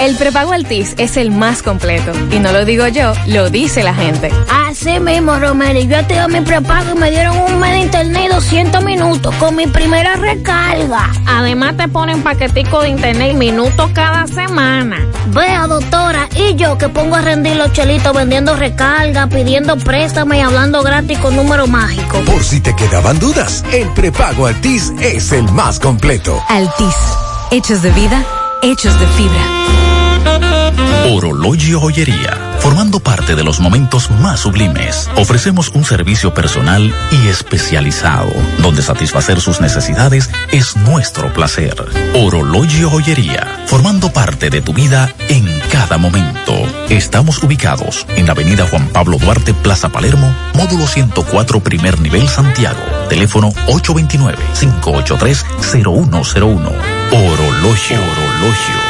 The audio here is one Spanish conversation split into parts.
El prepago Altis es el más completo. Y no lo digo yo, lo dice la gente. Así mismo, Romero. Yo activé mi prepago y me dieron un mes de internet y 200 minutos con mi primera recarga. Además, te ponen paquetico de internet y minutos cada semana. Vea, doctora, y yo que pongo a rendir los chelitos vendiendo recarga, pidiendo préstamos y hablando gratis con número mágico. Por si te quedaban dudas, el prepago Altis es el más completo. Altis. Hechos de vida, hechos de fibra. Orologio Joyería. Formando parte de los momentos más sublimes, ofrecemos un servicio personal y especializado, donde satisfacer sus necesidades es nuestro placer. Orologio Joyería. Formando parte de tu vida en cada momento. Estamos ubicados en la avenida Juan Pablo Duarte, Plaza Palermo, módulo 104, primer nivel Santiago. Teléfono 829-583-0101. Orologio. Orologio.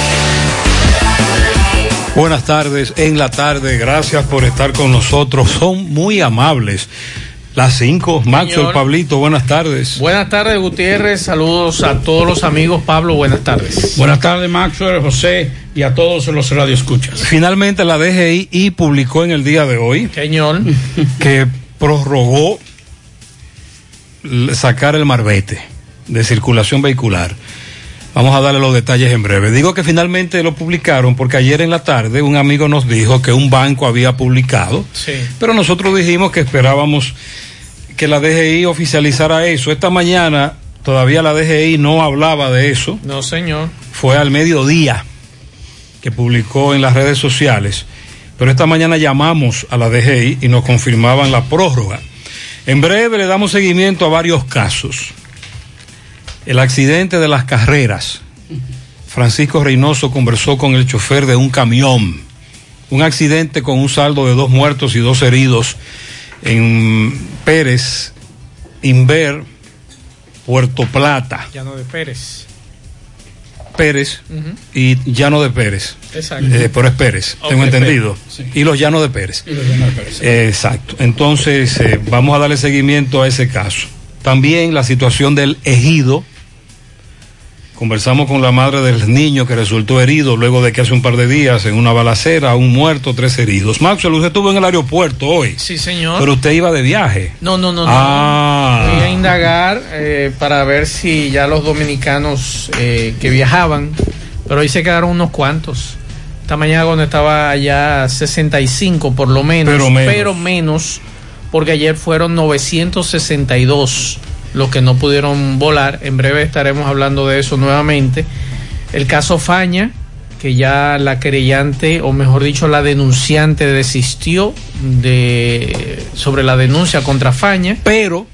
Buenas tardes, en la tarde, gracias por estar con nosotros, son muy amables. Las cinco, Maxwell, Pablito, buenas tardes. Buenas tardes, Gutiérrez, saludos a todos los amigos, Pablo, buenas tardes. Buenas tardes, Maxwell, José y a todos los radioescuchas. Finalmente la DGI publicó en el día de hoy Señor. que prorrogó sacar el marbete de circulación vehicular. Vamos a darle los detalles en breve. Digo que finalmente lo publicaron porque ayer en la tarde un amigo nos dijo que un banco había publicado, Sí. pero nosotros dijimos que esperábamos que la DGI oficializara eso. Esta mañana todavía la DGI no hablaba de eso. No, señor. Fue al mediodía que publicó en las redes sociales, pero esta mañana llamamos a la DGI y nos confirmaban la prórroga. En breve le damos seguimiento a varios casos el accidente de las carreras. Francisco Reynoso conversó con el chofer de un camión. Un accidente con un saldo de dos muertos y dos heridos en Pérez, Inver, Puerto Plata. Llano de Pérez. Pérez y Llano de Pérez. Exacto. Eh, pero es Pérez, tengo entendido. Pérez, Y los Llanos de Pérez. Y los Llanos de Pérez. Eh, exacto. Entonces, eh, vamos a darle seguimiento a ese caso. También la situación del ejido. Conversamos con la madre del niño que resultó herido luego de que hace un par de días en una balacera, un muerto, tres heridos. Maxwell, usted estuvo en el aeropuerto hoy, Sí, señor. pero usted iba de viaje. No, no, no, no. Ah. Voy a indagar eh, para ver si ya los dominicanos eh, que viajaban, pero hoy se quedaron unos cuantos. Esta mañana cuando estaba allá 65 por lo menos, Pero menos. pero menos, porque ayer fueron 962 los que no pudieron volar. En breve estaremos hablando de eso nuevamente. El caso Faña, que ya la querellante, o mejor dicho, la denunciante desistió de sobre la denuncia contra Faña, pero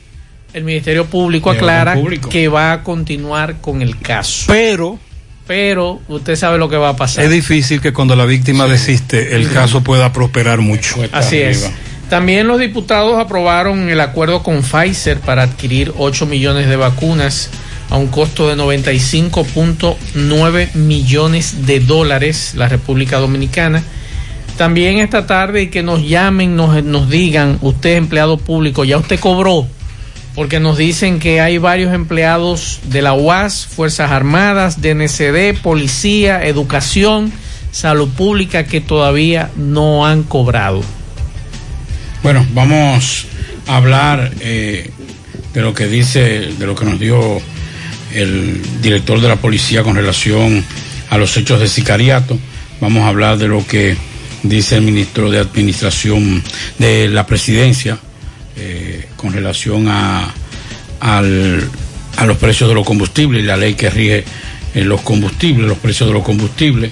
el Ministerio Público aclara público. que va a continuar con el caso. Pero pero usted sabe lo que va a pasar. Es difícil que cuando la víctima desiste el caso pueda prosperar mucho. Así es. También los diputados aprobaron el acuerdo con Pfizer para adquirir 8 millones de vacunas a un costo de 95.9 millones de dólares la República Dominicana. También esta tarde y que nos llamen, nos, nos digan, usted empleado público, ya usted cobró, porque nos dicen que hay varios empleados de la UAS, Fuerzas Armadas, DNCD, Policía, Educación, Salud Pública que todavía no han cobrado. Bueno, vamos a hablar eh, de lo que dice, de lo que nos dio el director de la policía con relación a los hechos de sicariato. Vamos a hablar de lo que dice el ministro de Administración de la Presidencia eh, con relación a, los precios de los combustibles y la ley que rige eh, los combustibles, los precios de los combustibles.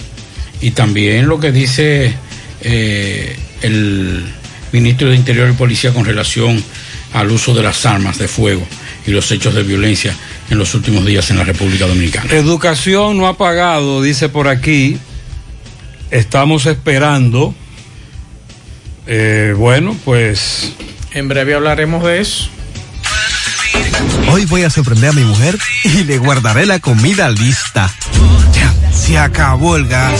Y también lo que dice eh, el ministro de Interior y Policía con relación al uso de las armas de fuego y los hechos de violencia en los últimos días en la República Dominicana. Educación no ha pagado, dice por aquí. Estamos esperando. Eh, bueno, pues. En breve hablaremos de eso. Hoy voy a sorprender a mi mujer y le guardaré la comida lista. Ya, se acabó el gas.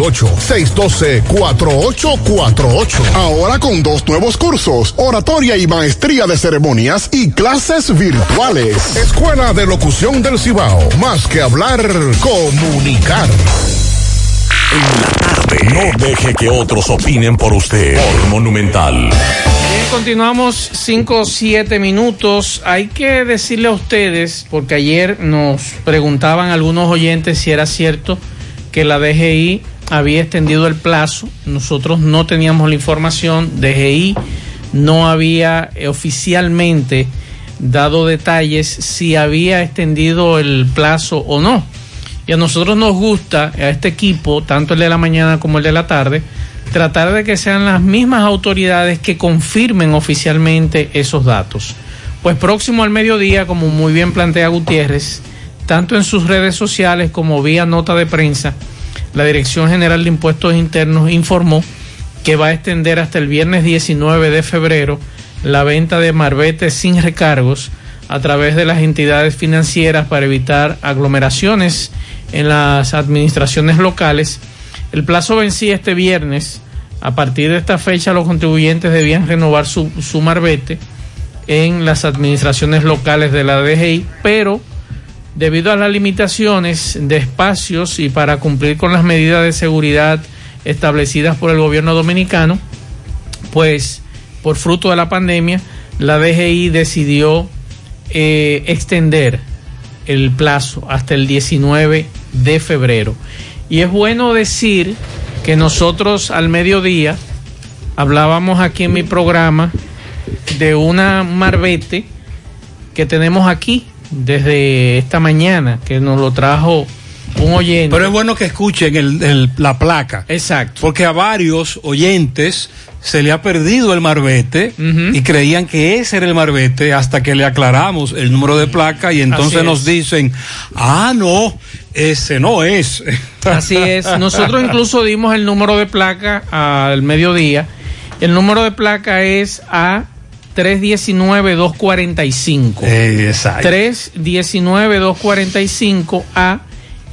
612-4848. Ahora con dos nuevos cursos, oratoria y maestría de ceremonias y clases virtuales. Escuela de Locución del Cibao. Más que hablar, comunicar. en la tarde. No deje que otros opinen por usted. Por Monumental. Bien, continuamos 5 o 7 minutos. Hay que decirle a ustedes, porque ayer nos preguntaban algunos oyentes si era cierto que la DGI había extendido el plazo. Nosotros no teníamos la información. DGI no había eh, oficialmente dado detalles si había extendido el plazo o no. Y a nosotros nos gusta, a este equipo, tanto el de la mañana como el de la tarde, tratar de que sean las mismas autoridades que confirmen oficialmente esos datos. Pues próximo al mediodía, como muy bien plantea Gutiérrez, tanto en sus redes sociales como vía nota de prensa, la Dirección General de Impuestos Internos informó que va a extender hasta el viernes 19 de febrero la venta de marbetes sin recargos a través de las entidades financieras para evitar aglomeraciones en las administraciones locales. El plazo vencía este viernes. A partir de esta fecha los contribuyentes debían renovar su, su marbete en las administraciones locales de la DGI, pero debido a las limitaciones de espacios y para cumplir con las medidas de seguridad establecidas por el gobierno dominicano, pues por fruto de la pandemia, la DGI decidió eh, extender el plazo hasta el 19 de febrero. Y es bueno decir que nosotros al mediodía hablábamos aquí en mi programa de una marbete que tenemos aquí desde esta mañana, que nos lo trajo un oyente. Pero es bueno que escuchen el, el- la placa. Exacto. Porque a varios oyentes se le ha perdido el marbete y creían que ese era el marbete hasta que le aclaramos el número de placa y entonces nos dicen, ah, no, ese no es. Así es. Nosotros incluso dimos el número de placa al mediodía. El número de placa es A 319-245. Eh, exacto. 319-245A.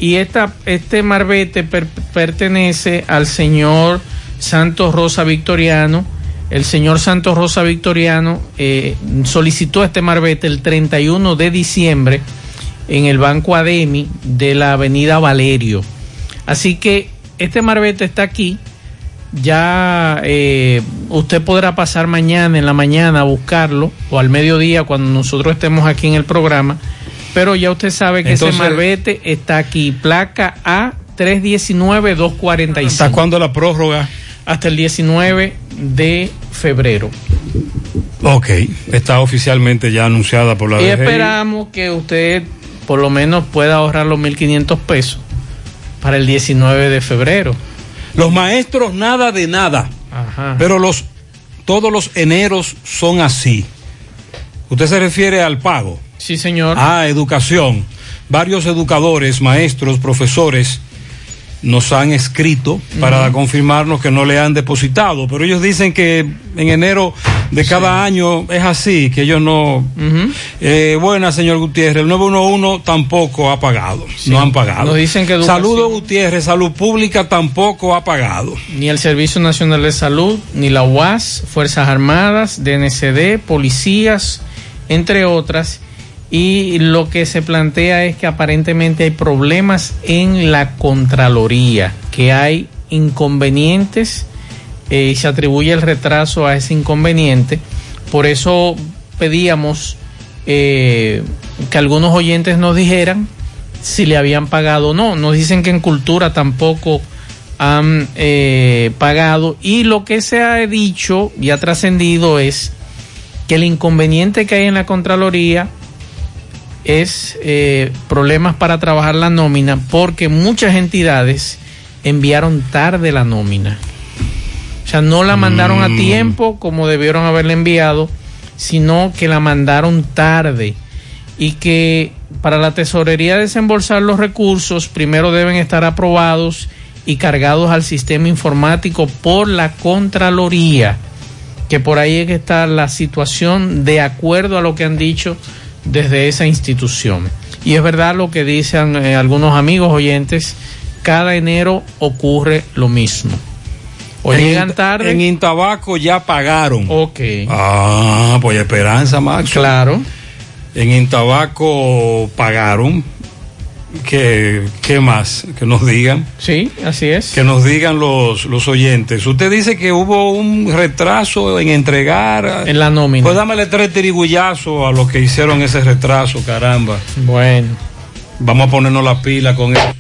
Y esta, este marbete per- pertenece al señor Santos Rosa Victoriano. El señor Santos Rosa Victoriano eh, solicitó este marbete el 31 de diciembre en el Banco Ademi de la Avenida Valerio. Así que este marbete está aquí. Ya eh, usted podrá pasar mañana en la mañana a buscarlo o al mediodía cuando nosotros estemos aquí en el programa. Pero ya usted sabe que Entonces- ese marbete está aquí, placa A 319-245. ¿Hasta cuándo la prórroga? Hasta el 19 de febrero. Ok, está oficialmente ya anunciada por la Y DGI. esperamos que usted por lo menos pueda ahorrar los 1.500 pesos para el 19 de febrero. Los maestros nada de nada. Ajá. Pero los todos los eneros son así. Usted se refiere al pago. Sí, señor. Ah, educación. Varios educadores, maestros, profesores nos han escrito para confirmarnos que no le han depositado, pero ellos dicen que en enero de cada año es así, que ellos no... Eh, buena, señor Gutiérrez, el 911 tampoco ha pagado, no han pagado. Nos dicen que educación- Saludos Gutiérrez, Salud Pública tampoco ha pagado. Ni el Servicio Nacional de Salud, ni la UAS, Fuerzas Armadas, DNCD, policías, entre otras. Y lo que se plantea es que aparentemente hay problemas en la Contraloría, que hay inconvenientes eh, y se atribuye el retraso a ese inconveniente. Por eso pedíamos eh, que algunos oyentes nos dijeran si le habían pagado o no. Nos dicen que en cultura tampoco han eh, pagado y lo que se ha dicho y ha trascendido es que el inconveniente que hay en la Contraloría es eh, problemas para trabajar la nómina porque muchas entidades enviaron tarde la nómina. O sea, no la mandaron a Mm. tiempo como debieron haberla enviado, sino que la mandaron tarde y que para la tesorería desembolsar los recursos primero deben estar aprobados y cargados al sistema informático por la Contraloría, que por ahí es que está la situación de acuerdo a lo que han dicho desde esa institución. Y es verdad lo que dicen eh, algunos amigos oyentes, cada enero ocurre lo mismo. O En llegan tarde. En Intabaco ya pagaron. Ok. Ah, pues Esperanza, Max. Claro. En Intabaco pagaron. ¿Qué, ¿Qué más? Que nos digan. Sí, así es. Que nos digan los, los oyentes. Usted dice que hubo un retraso en entregar. En la nómina. Pues dámele tres tirigullazos a los que hicieron ese retraso, caramba. Bueno. Vamos a ponernos la pila con eso.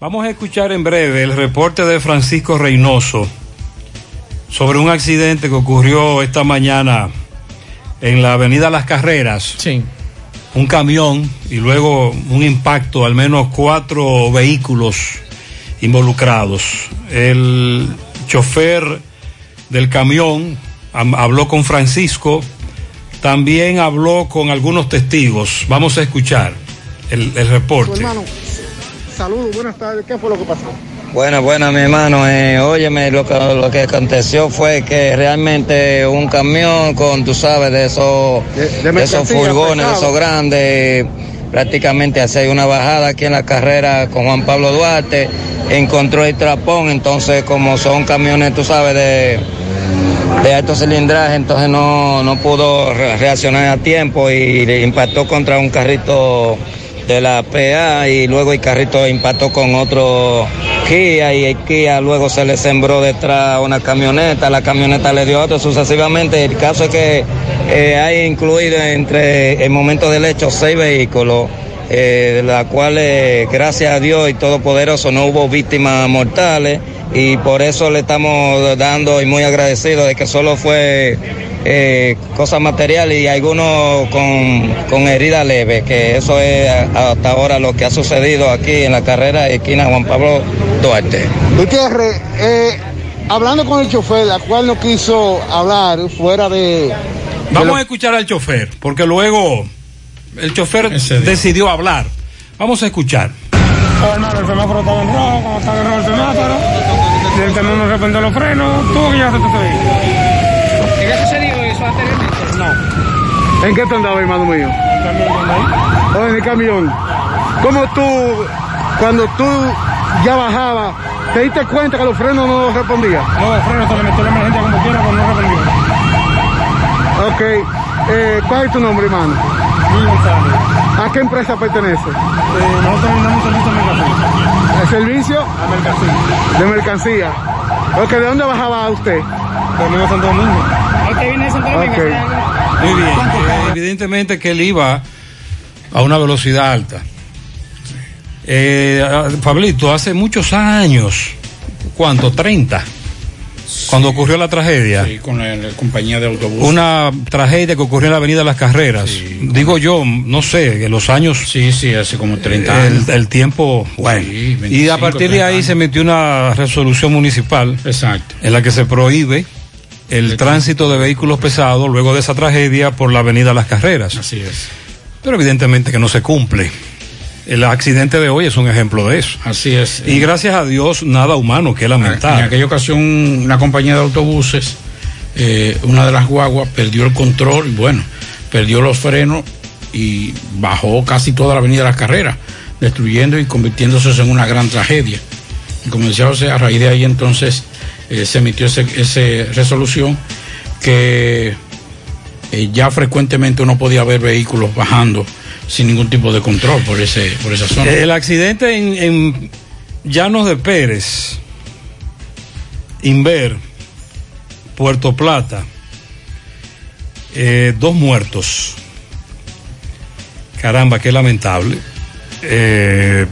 Vamos a escuchar en breve el reporte de Francisco Reynoso sobre un accidente que ocurrió esta mañana en la avenida Las Carreras. Sí. Un camión y luego un impacto, al menos cuatro vehículos involucrados. El chofer del camión am- habló con Francisco, también habló con algunos testigos. Vamos a escuchar el, el reporte. hermano, saludos, buenas tardes. ¿Qué fue lo que pasó? Bueno, bueno, mi hermano, eh, óyeme, lo que, lo que aconteció fue que realmente un camión con, tú sabes, de esos, de de esos furgones, de esos grandes, prácticamente hace una bajada aquí en la carrera con Juan Pablo Duarte, encontró el trapón, entonces como son camiones, tú sabes, de, de alto cilindraje, entonces no, no pudo re- reaccionar a tiempo y le impactó contra un carrito de la PA y luego el carrito impactó con otro Kia y el Kia luego se le sembró detrás una camioneta, la camioneta le dio otro sucesivamente. El caso es que eh, hay incluido entre el momento del hecho seis vehículos, eh, de la cual eh, gracias a Dios y Todopoderoso no hubo víctimas mortales y por eso le estamos dando y muy agradecidos de que solo fue eh, cosas materiales y algunos con, con herida leve, que eso es hasta ahora lo que ha sucedido aquí en la carrera de esquina Juan Pablo Duarte. Gutiérrez, eh, hablando con el chofer, la cual no quiso hablar fuera de. de Vamos lo- a escuchar al chofer, porque luego el chofer decidió hablar. Vamos a escuchar. Oh, hermano, el semáforo estaba en rojo, como estaba en rojo el semáforo. El camión no reprendió los frenos, tuvo que ya se te. ¿En qué tú andabas, hermano mío? Oh, en el camión. ¿Cómo tú, cuando tú ya bajabas, te diste cuenta que los frenos no respondían? No, el freno se le metió la emergencia como quiera, pero no reprendió. Ok. Eh, ¿Cuál es tu nombre, hermano? Luis González. ¿A qué empresa pertenece? Eh, nosotros brindamos servicio a mercancía. ¿El servicio? A mercancía. De mercancía. Ok, ¿de dónde bajaba usted? Domingo Santo Domingo. Viene de. Muy bien. Eh, evidentemente que él iba a una velocidad alta. Eh, Pablito, hace muchos años, ¿cuánto? 30. Cuando ocurrió la tragedia. Sí, con la, la compañía de autobús. Una tragedia que ocurrió en la Avenida Las Carreras. Digo yo, no sé, en los años. Sí, sí, hace como 30 el, años. el tiempo, bueno. Sí, y 25, a partir de 30 ahí años. se metió una resolución municipal. Exacto. En la que se prohíbe el tránsito de vehículos pesados luego de esa tragedia por la Avenida Las Carreras. Así es. Pero evidentemente que no se cumple. El accidente de hoy es un ejemplo de eso. Así es. Y gracias a Dios, nada humano que En lamentar. aquella ocasión, una compañía de autobuses, eh, una de las guaguas perdió el control, y bueno, perdió los frenos y bajó casi toda la avenida de las carreras, destruyendo y convirtiéndose en una gran tragedia. Y como decía José, a raíz de ahí entonces eh, se emitió esa resolución que eh, ya frecuentemente uno podía ver vehículos bajando sin ningún tipo de control por ese por esa zona. El accidente en, en Llanos de Pérez, Inver, Puerto Plata, eh, dos muertos. Caramba, qué lamentable. Eh,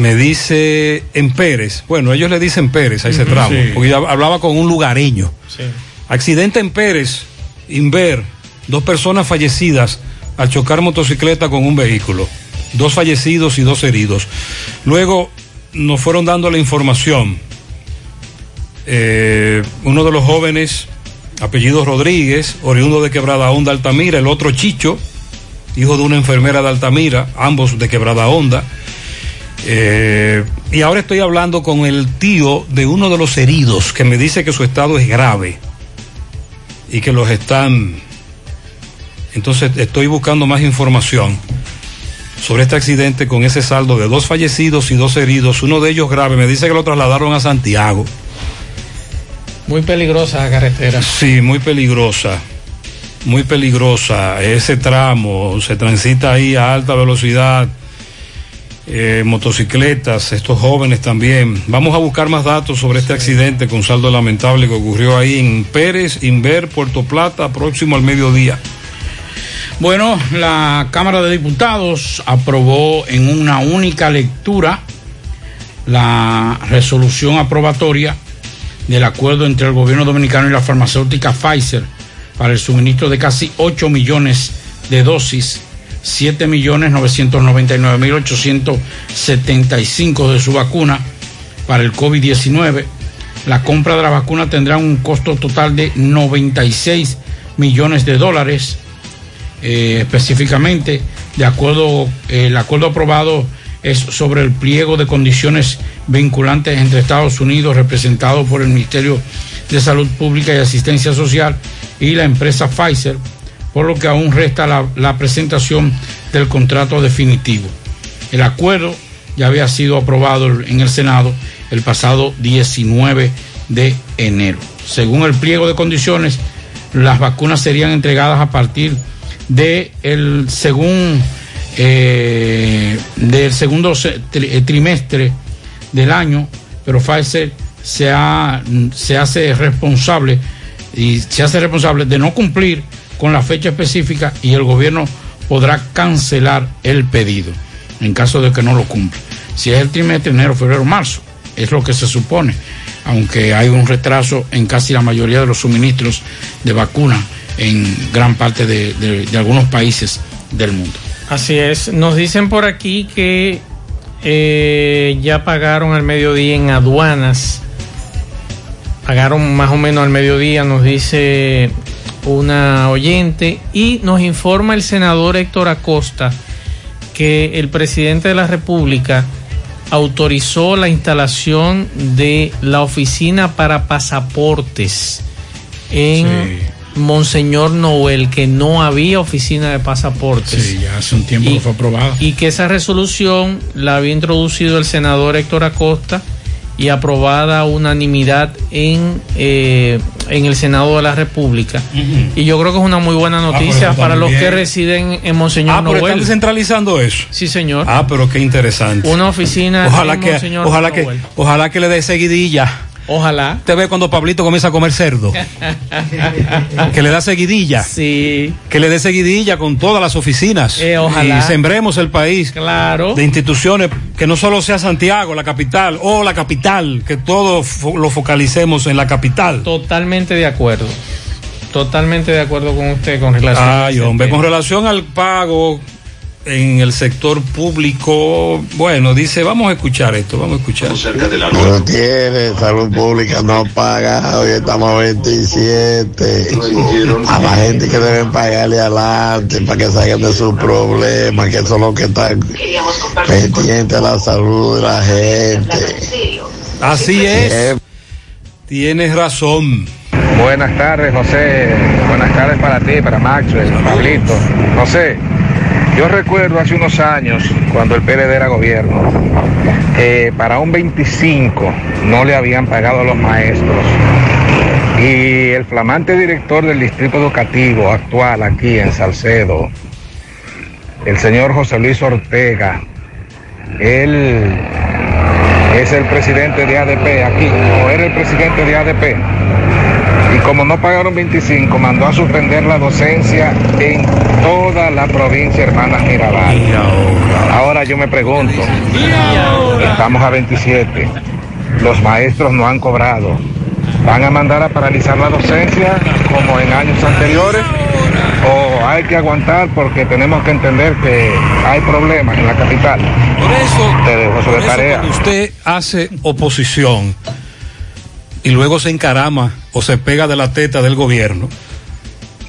me dice en Pérez, bueno, ellos le dicen Pérez a ese tramo, sí. porque yo hablaba con un lugareño. Sí. Accidente en Pérez, Inver, dos personas fallecidas al chocar motocicleta con un vehículo, dos fallecidos y dos heridos. Luego nos fueron dando la información. Eh, uno de los jóvenes, apellido Rodríguez, oriundo de Quebrada Honda, Altamira, el otro Chicho, hijo de una enfermera de Altamira, ambos de Quebrada Honda. Eh, y ahora estoy hablando con el tío de uno de los heridos que me dice que su estado es grave y que los están... Entonces estoy buscando más información sobre este accidente con ese saldo de dos fallecidos y dos heridos, uno de ellos grave, me dice que lo trasladaron a Santiago. Muy peligrosa la carretera. Sí, muy peligrosa. muy peligrosa. Ese tramo se transita ahí a alta velocidad. Eh, motocicletas, estos jóvenes también. Vamos a buscar más datos sobre este accidente con saldo lamentable que ocurrió ahí en Pérez, Inver, Puerto Plata, próximo al mediodía. Bueno, la Cámara de Diputados aprobó en una única lectura la resolución aprobatoria del acuerdo entre el gobierno dominicano y la farmacéutica Pfizer para el suministro de casi 8 millones de dosis, 7 millones 999 mil 875 de su vacuna para el COVID-19. La compra de la vacuna tendrá un costo total de 96 millones de dólares. Eh, específicamente, de acuerdo, eh, el acuerdo aprobado es sobre el pliego de condiciones vinculantes entre Estados Unidos, representado por el Ministerio de Salud Pública y Asistencia Social, y la empresa Pfizer, por lo que aún resta la, presentación del contrato definitivo. El acuerdo ya había sido aprobado en el Senado el pasado 19 de enero. Según el pliego de condiciones, las vacunas serían entregadas a partir de el eh, del segundo eh, trimestre del año, pero Pfizer se hace responsable y se hace responsable de no cumplir con la fecha específica y el gobierno podrá cancelar el pedido en caso de que no lo cumpla. Si es el trimestre enero, febrero, marzo, es lo que se supone, aunque hay un retraso en casi la mayoría de los suministros de vacuna en gran parte de algunos países del mundo. Así es. Nos dicen por aquí que eh, ya pagaron al mediodía en aduanas. Pagaron más o menos al mediodía, nos dice una oyente. Y nos informa el senador Héctor Acosta que el presidente de la República autorizó la instalación de la oficina para pasaportes en Monseñor Noel, que no había oficina de pasaportes. Sí, ya hace un tiempo Y- que fue aprobada. Y que esa resolución la había introducido el senador Héctor Acosta y aprobada unanimidad en, eh, en el Senado de la República. Y yo creo que es una muy buena noticia Ah, para los que residen en Monseñor Ah, pero están Noel. descentralizando eso. Sí, señor. Ah, pero qué interesante. Una oficina Ojalá en que, Monseñor ojalá que, Noel. ojalá que le dé seguidilla. Ojalá. Te ve cuando Pablito comienza a comer cerdo. que le da seguidilla. Sí. Que le dé seguidilla con todas las oficinas. Eh, ojalá. Y sembremos el país. Claro. De instituciones, que no solo sea Santiago, la capital, o la capital, que todo lo focalicemos en la capital. Totalmente de acuerdo. Totalmente de acuerdo con usted con relación Ay, hombre, tema. con relación al pago en el sector público, bueno, dice, vamos a escuchar esto, vamos a escuchar. Gutiérrez, salud pública no paga, hoy estamos a 27. A la gente que deben pagarle adelante para que salgan de sus problemas, que son los que están pendientes de la salud de la gente. Así es. Tienes razón. Buenas tardes, José. Buenas tardes para ti, para Maxwell, Pablito. José, yo recuerdo hace unos años, cuando el PLD era gobierno, que para un 25 no le habían pagado a los maestros. Y el flamante director del distrito educativo actual aquí en Salcedo, el señor José Luis Ortega, él es el presidente de ADP aquí, o era el presidente de ADP. Y como no pagaron 25, mandó a suspender la docencia en toda la provincia Hermanas Mirabal. Ahora yo me pregunto, estamos a 27, los maestros no han cobrado. ¿Van a mandar a paralizar la docencia como en años anteriores? ¿O hay que aguantar porque tenemos que entender que hay problemas en la capital? Por eso, Te dejo por eso tarea. cuando usted hace oposición y luego se encarama o se pega de la teta del gobierno,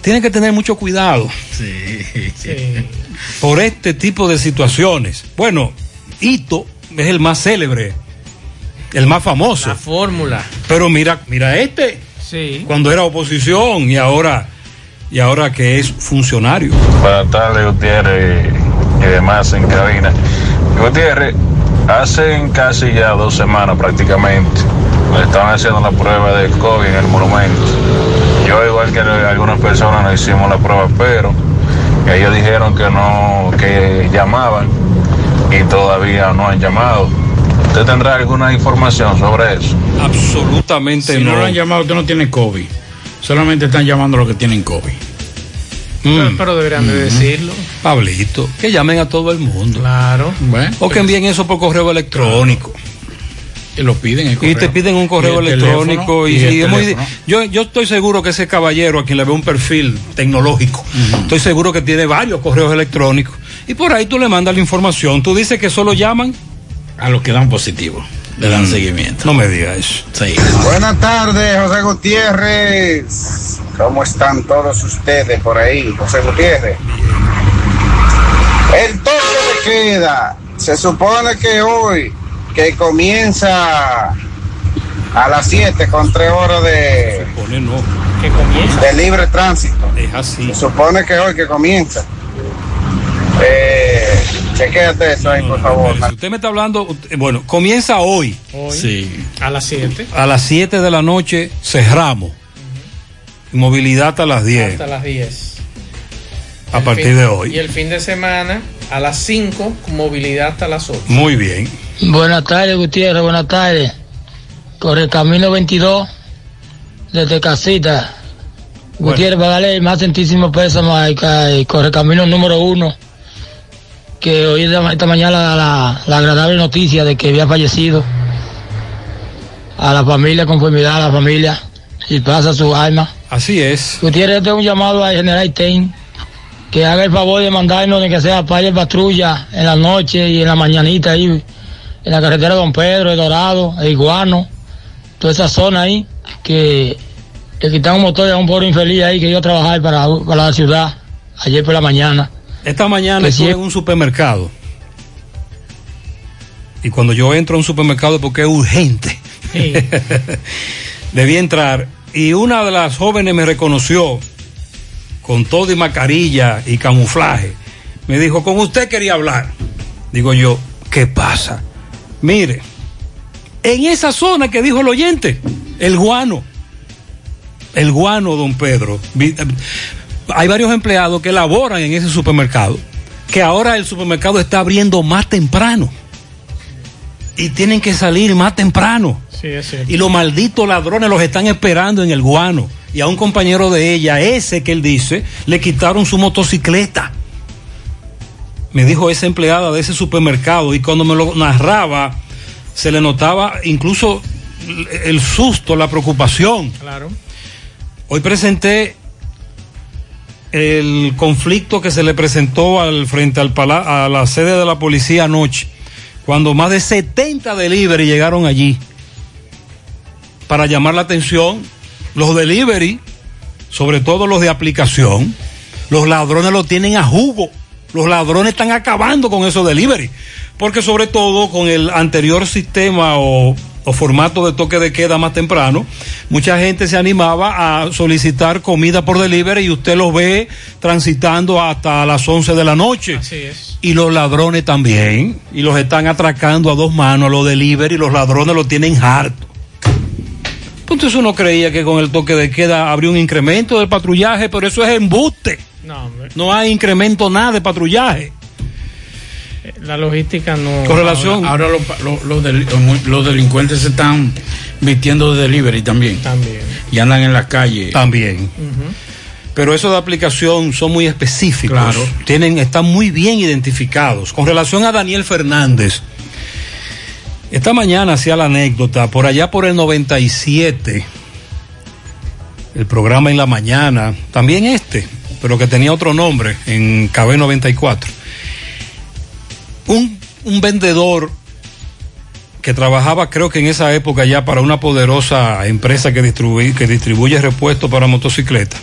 tiene que tener mucho cuidado por este tipo de situaciones. Bueno, Hito es el más célebre, el más famoso. La fórmula. Pero mira, mira este, Sí. cuando era oposición y ahora y ahora que es funcionario. Buenas tardes, Gutiérrez y demás en cabina. Gutiérrez, hace casi ya dos semanas prácticamente, le estaban haciendo la prueba de COVID en el monumento. Yo igual que algunas personas no hicimos la prueba, pero ellos dijeron que no, que llamaban y todavía no han llamado. ¿Usted tendrá alguna información sobre eso? Absolutamente Si no no. lo han llamado, usted no tiene COVID. Solamente están llamando a los que tienen COVID. Pero, pero deberían de decirlo. Pablito, que llamen a todo el mundo. Claro. Bueno, O que envíen eso por correo electrónico. Lo piden el Y correo. te piden un correo Y el electrónico y, y y es muy- yo, yo estoy seguro que ese caballero a quien le ve un perfil tecnológico, estoy seguro que tiene varios correos electrónicos y por ahí tú le mandas la información. Tú dices que solo llaman a los que dan positivo, le dan Mm. seguimiento. No me digas eso. Sí. Buenas tardes, José Gutiérrez. ¿Cómo están todos ustedes por ahí, José Gutiérrez? El toque de queda. Se supone que hoy, que comienza a las 7 con 3 horas de, Que comienza. de libre tránsito. Es así. Se supone que hoy que comienza. Eh, chequéate eso ahí, por favor. Si usted me está hablando, usted- bueno, comienza hoy. Hoy, Sí. a las 7 A las 7 de la noche cerramos. Movilidad hasta las 10. hasta las 10. A El partir fin- de hoy. Y el fin de semana a las 5 con movilidad hasta las 8. Muy bien. Buenas tardes, Gutiérrez, buenas tardes. Corre camino 22, desde casita. Gutiérrez, para darle el más sentísimo pésamo al ca- corre camino número uno, que hoy esta, mañana la, la- la agradable noticia de que había fallecido. A la familia, conformidad a la familia, y pasa su alma. Así es. Gutiérrez, este es un llamado al general Ten que haga el favor de mandarnos de que sea para de patrulla en la noche y en la mañanita ahí, en la carretera Don Pedro, El Dorado, El Iguano, toda esa zona ahí, que le quitaron un motor a un pobre infeliz ahí que iba a trabajar para, para la ciudad ayer por la mañana. Esta mañana estuve sí. en un supermercado. Y cuando yo entro a un supermercado porque es urgente. Debí entrar. Y una de las jóvenes me reconoció con todo y mascarilla y camuflaje. Me dijo, con usted quería hablar. Digo yo, ¿qué pasa? Mire, en esa zona que dijo el oyente, el guano. El guano, don Pedro. Vi- Hay varios empleados que laboran en ese supermercado, que ahora el supermercado está abriendo más temprano. Y tienen que salir más temprano. Sí, es cierto. Y los malditos ladrones los están esperando en el guano. Y a un compañero de ella, ese que él dice, le quitaron su motocicleta. Me dijo esa empleada de ese supermercado y cuando me lo narraba, se le notaba incluso el susto, la preocupación. Claro. Hoy presenté el conflicto que se le presentó al frente al pala- a la sede de la policía anoche, cuando más de 70 delivery llegaron allí para llamar la atención. Los delivery, sobre todo los de aplicación, los ladrones lo tienen a jugo. Los ladrones están acabando con esos delivery. Porque sobre todo con el anterior sistema o, o formato de toque de queda más temprano, mucha gente se animaba a solicitar comida por delivery y usted los ve transitando hasta las 11 de la noche. Así es. Y los ladrones también. Y los están atracando a dos manos a los delivery. Los ladrones lo tienen harto. Entonces uno creía que con el toque de queda habría un incremento del patrullaje, pero eso es embuste. No, hombre. No hay incremento nada de patrullaje. La logística no. Con relación- Ahora, ahora los, los- los del- los delincuentes se están vistiendo de delivery también. También. Y andan en la calle. También. Pero eso de aplicación son muy específicos. Claro. Tienen, están muy bien identificados. Con relación a Daniel Fernández, esta mañana hacía la anécdota, por allá por el 97, el programa en la mañana, también este, pero que tenía otro nombre, en KB 94. Un, un vendedor que trabajaba creo que en esa época ya para una poderosa empresa que distribuye, que distribuye repuestos para motocicletas,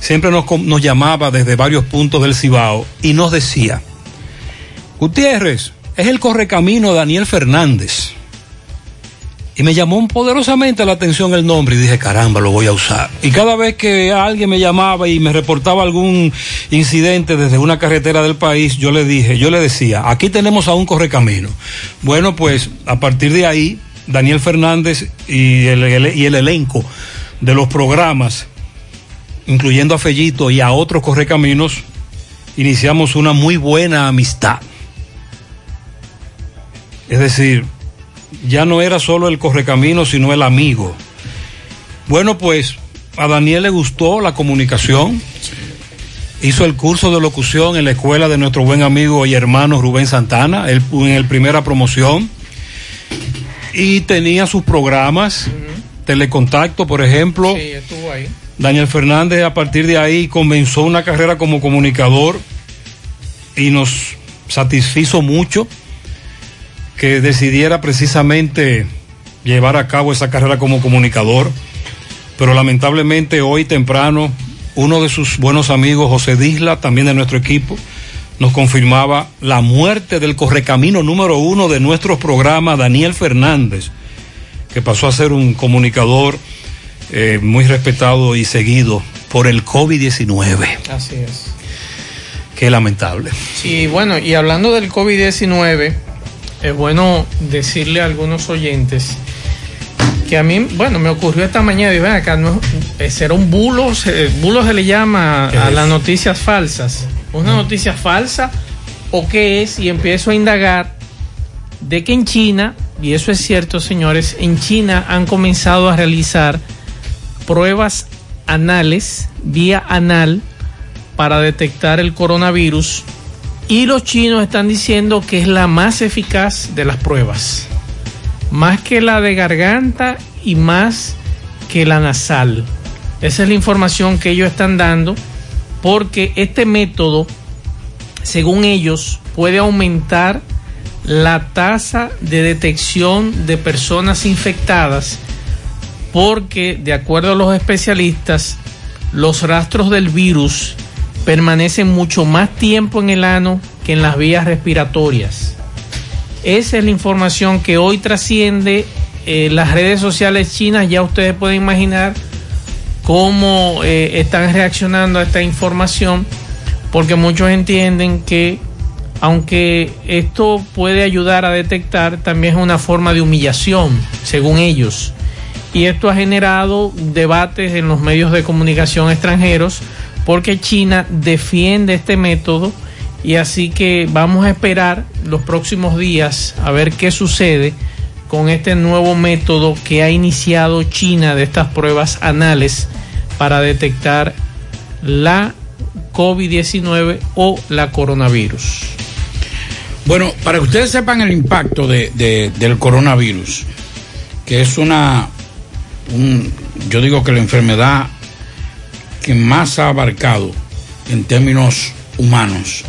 siempre nos, nos llamaba desde varios puntos del Cibao y nos decía, Gutiérrez, es el correcamino Daniel Fernández. Y me llamó poderosamente la atención el nombre y dije, caramba, lo voy a usar. Y cada vez que alguien me llamaba y me reportaba algún incidente desde una carretera del país, yo le dije, yo le decía, aquí tenemos a un correcamino. Bueno, pues a partir de ahí, Daniel Fernández y el, el- y el elenco de los programas incluyendo a Fellito y a otros correcaminos, iniciamos una muy buena amistad. Es decir, ya no era solo el correcamino, sino el amigo. Bueno, pues a Daniel le gustó la comunicación. Hizo el curso de locución en la escuela de nuestro buen amigo y hermano Rubén Santana, él en el primera promoción. Y tenía sus programas, Telecontacto, por ejemplo. Sí, estuvo ahí. Daniel Fernández a partir de ahí comenzó una carrera como comunicador y nos satisfizo mucho que decidiera precisamente llevar a cabo esa carrera como comunicador, pero lamentablemente hoy temprano uno de sus buenos amigos, José Disla, también de nuestro equipo, nos confirmaba la muerte del correcamino número uno de nuestros programas, Daniel Fernández, que pasó a ser un comunicador eh, muy respetado y seguido por el COVID-19. Así es. Qué lamentable. Y bueno, y hablando del COVID-19, es bueno decirle a algunos oyentes que a mí, bueno, me ocurrió esta mañana, y ven acá, no, eh, será un bulo, se, bulo se le llama a las noticias falsas. ¿Una noticia falsa o qué es? Y empiezo a indagar de que en China, y eso es cierto señores, en China han comenzado a realizar pruebas anales, vía anal, para detectar el coronavirus y los chinos están diciendo que es la más eficaz de las pruebas, más que la de garganta y más que la nasal. Esa es la información que ellos están dando porque este método, según ellos, puede aumentar la tasa de detección de personas infectadas porque, de acuerdo a los especialistas, los rastros del virus permanecen mucho más tiempo en el ano que en las vías respiratorias. Esa es la información que hoy trasciende eh, las redes sociales chinas. Ya ustedes pueden imaginar cómo eh, están reaccionando a esta información, porque muchos entienden que aunque esto puede ayudar a detectar, también es una forma de humillación, según ellos. Y esto ha generado debates en los medios de comunicación extranjeros porque China defiende este método y así que vamos a esperar los próximos días a ver qué sucede con este nuevo método que ha iniciado China de estas pruebas anales para detectar la COVID-19 o la coronavirus. Bueno, para que ustedes sepan el impacto de, de, del coronavirus, que es una, un, yo digo que la enfermedad que más ha abarcado en términos humanos.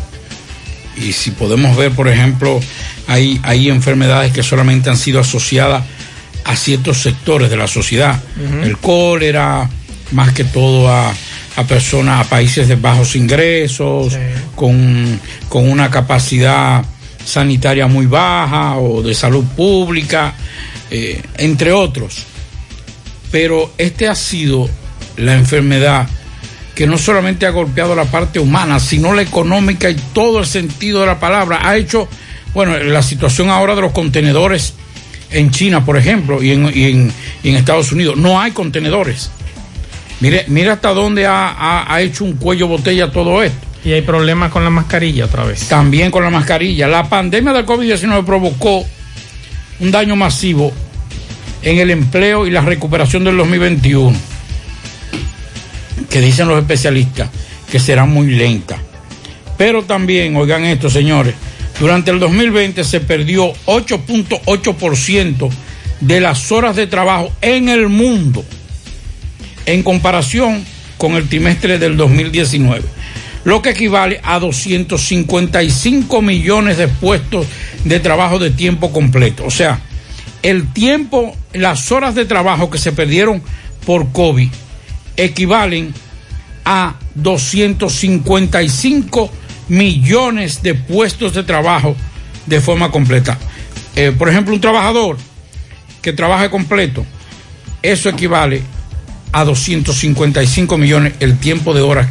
Y si podemos ver, por ejemplo, hay, hay enfermedades que solamente han sido asociadas a ciertos sectores de la sociedad. Uh -huh. El cólera, más que todo a, a, personas, a países de bajos ingresos, sí. con, con una capacidad sanitaria muy baja o de salud pública, eh, entre otros. Pero este ha sido la enfermedad que no solamente ha golpeado la parte humana, sino la económica y todo el sentido de la palabra. Ha hecho, bueno, la situación ahora de los contenedores en China, por ejemplo, y en, y en, y en Estados Unidos, no hay contenedores. Mire, mire hasta dónde ha, ha, ha, hecho un cuello botella todo esto. Y hay problemas con la mascarilla otra vez. También con la mascarilla. La pandemia del COVID-19 provocó un daño masivo en el empleo y la recuperación del 2021 que dicen los especialistas que será muy lenta. Pero también, oigan esto, señores, durante el 2020 se perdió 8.8% de las horas de trabajo en el mundo en comparación con el trimestre del 2019, lo que equivale a 255 millones de puestos de trabajo de tiempo completo. O sea, el tiempo, las horas de trabajo que se perdieron por COVID equivalen a 255 millones de puestos de trabajo de forma completa. Eh, por ejemplo, un trabajador que trabaje completo, eso equivale a 255 millones el tiempo de horas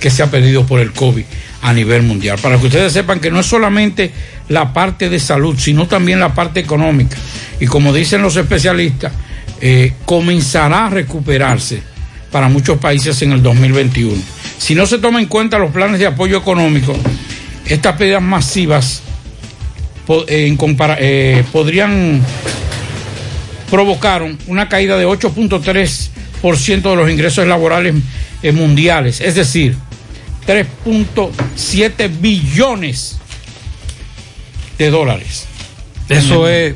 que, se ha perdido por el COVID a nivel mundial. Para que ustedes sepan que no es solamente la parte de salud, sino también la parte económica. Y como dicen los especialistas, eh, comenzará a recuperarse para muchos países en el 2021. Si no se toma en cuenta los planes de apoyo económico, estas pérdidas masivas eh, en eh, podrían provocaron una caída de 8.3% de los ingresos laborales eh, mundiales, es decir, 3.7 billones de dólares. Eso es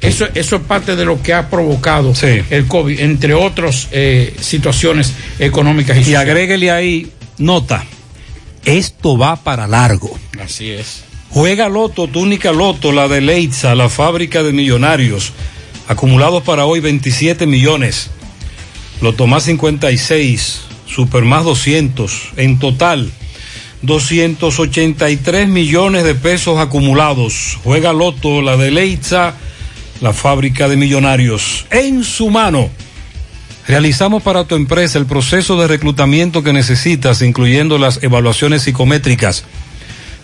eso, eso es parte de lo que ha provocado el COVID, entre otras eh, situaciones económicas y, Y sociales. agréguele ahí, nota, esto va para largo. Así es. Juega Loto, túnica Loto, la de Leitza, la fábrica de millonarios. Acumulados para hoy 27 millones. Loto más 56, Super más 200. En total, 283 millones de pesos acumulados. Juega Loto, la de Leitza, la fábrica de millonarios. En su mano. Realizamos para tu empresa el proceso de reclutamiento que necesitas, incluyendo las evaluaciones psicométricas.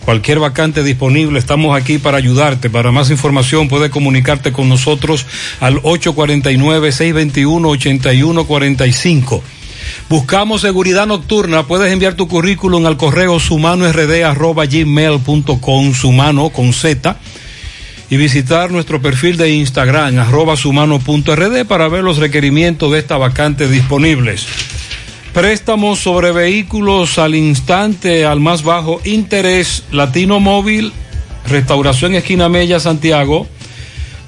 Cualquier vacante disponible, estamos aquí para ayudarte. Para más información puedes comunicarte con nosotros al 849-621-8145. Buscamos seguridad nocturna. Puedes enviar tu currículum al correo sumanord.gmail.com, sumano con Z, y visitar nuestro perfil de Instagram, arroba sumano.rd, para ver los requerimientos de esta vacante disponibles. Préstamos sobre vehículos al instante, al más bajo interés, Latino Móvil, Restauración Esquina Mella, Santiago,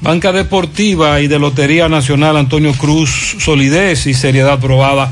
Banca Deportiva y de Lotería Nacional Antonio Cruz, solidez y seriedad probada.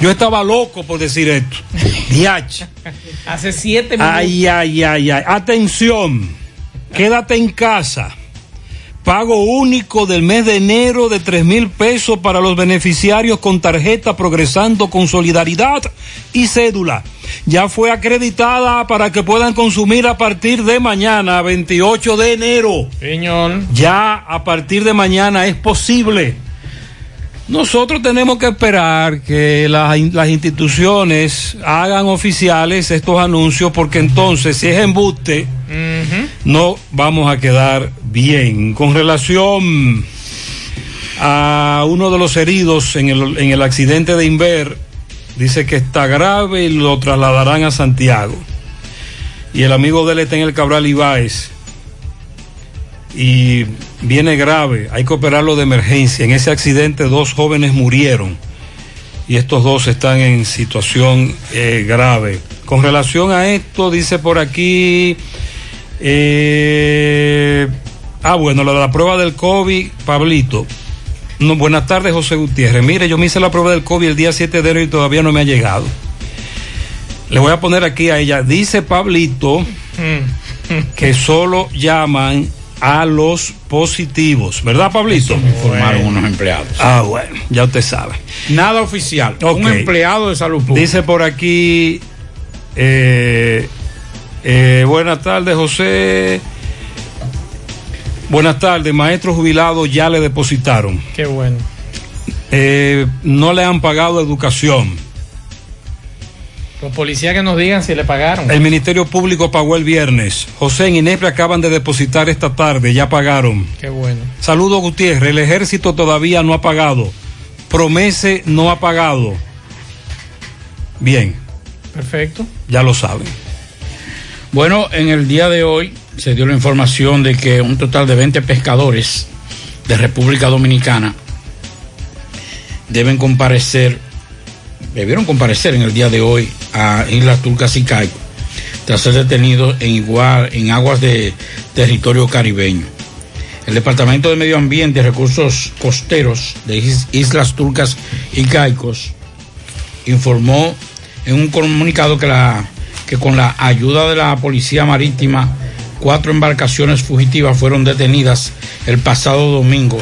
Yo estaba loco por decir esto. Diach. Hace siete minutos. Ay, ay, ay, ay. Atención. Quédate en casa. Pago único del mes de enero de tres mil pesos para los beneficiarios con tarjeta progresando con solidaridad y cédula. Ya fue acreditada para que puedan consumir a partir de mañana, 28 de enero. Señor. Ya a partir de mañana es posible. Nosotros tenemos que esperar que las, las instituciones hagan oficiales estos anuncios porque entonces si es embuste no vamos a quedar bien. Con relación a uno de los heridos en el, en el accidente de Inver, dice que está grave y lo trasladarán a Santiago. Y el amigo de él está en el Cabral Ibáez y viene grave, hay que operarlo de emergencia. En ese accidente dos jóvenes murieron y estos dos están en situación eh, grave. Con relación a esto, dice por aquí, eh, ah bueno, la, la prueba del COVID, Pablito. No, buenas tardes, José Gutiérrez. Mire, yo me hice la prueba del COVID el día 7 de enero y todavía no me ha llegado. Le voy a poner aquí a ella. Dice Pablito que solo llaman a los positivos, ¿verdad, Pablito? informaron unos empleados. Ah, bueno, ya usted sabe. Nada oficial. Un empleado de salud pública. Dice por aquí, eh, eh, buenas tardes, José. Buenas tardes, maestro jubilado ya le depositaron. Qué bueno. Eh, no le han pagado educación. Los policías que nos digan si le pagaron. El Ministerio Público pagó el viernes. José en Inepre acaban de depositar esta tarde, ya pagaron. Qué bueno. Saludo Gutiérrez, el ejército todavía no ha pagado. Promese no ha pagado. Bien, Perfecto. ya lo saben. Bueno, en el día de hoy se dio la información de que un total de 20 pescadores de República Dominicana deben comparecer, debieron comparecer en el día de hoy a Islas Turcas y Caico, tras ser detenidos en igual en aguas de territorio caribeño. El Departamento de Medio Ambiente y Recursos Costeros de Is- Islas Turcas y Caicos informó en un comunicado que, la, que con la ayuda de la Policía Marítima, cuatro embarcaciones fugitivas fueron detenidas el pasado domingo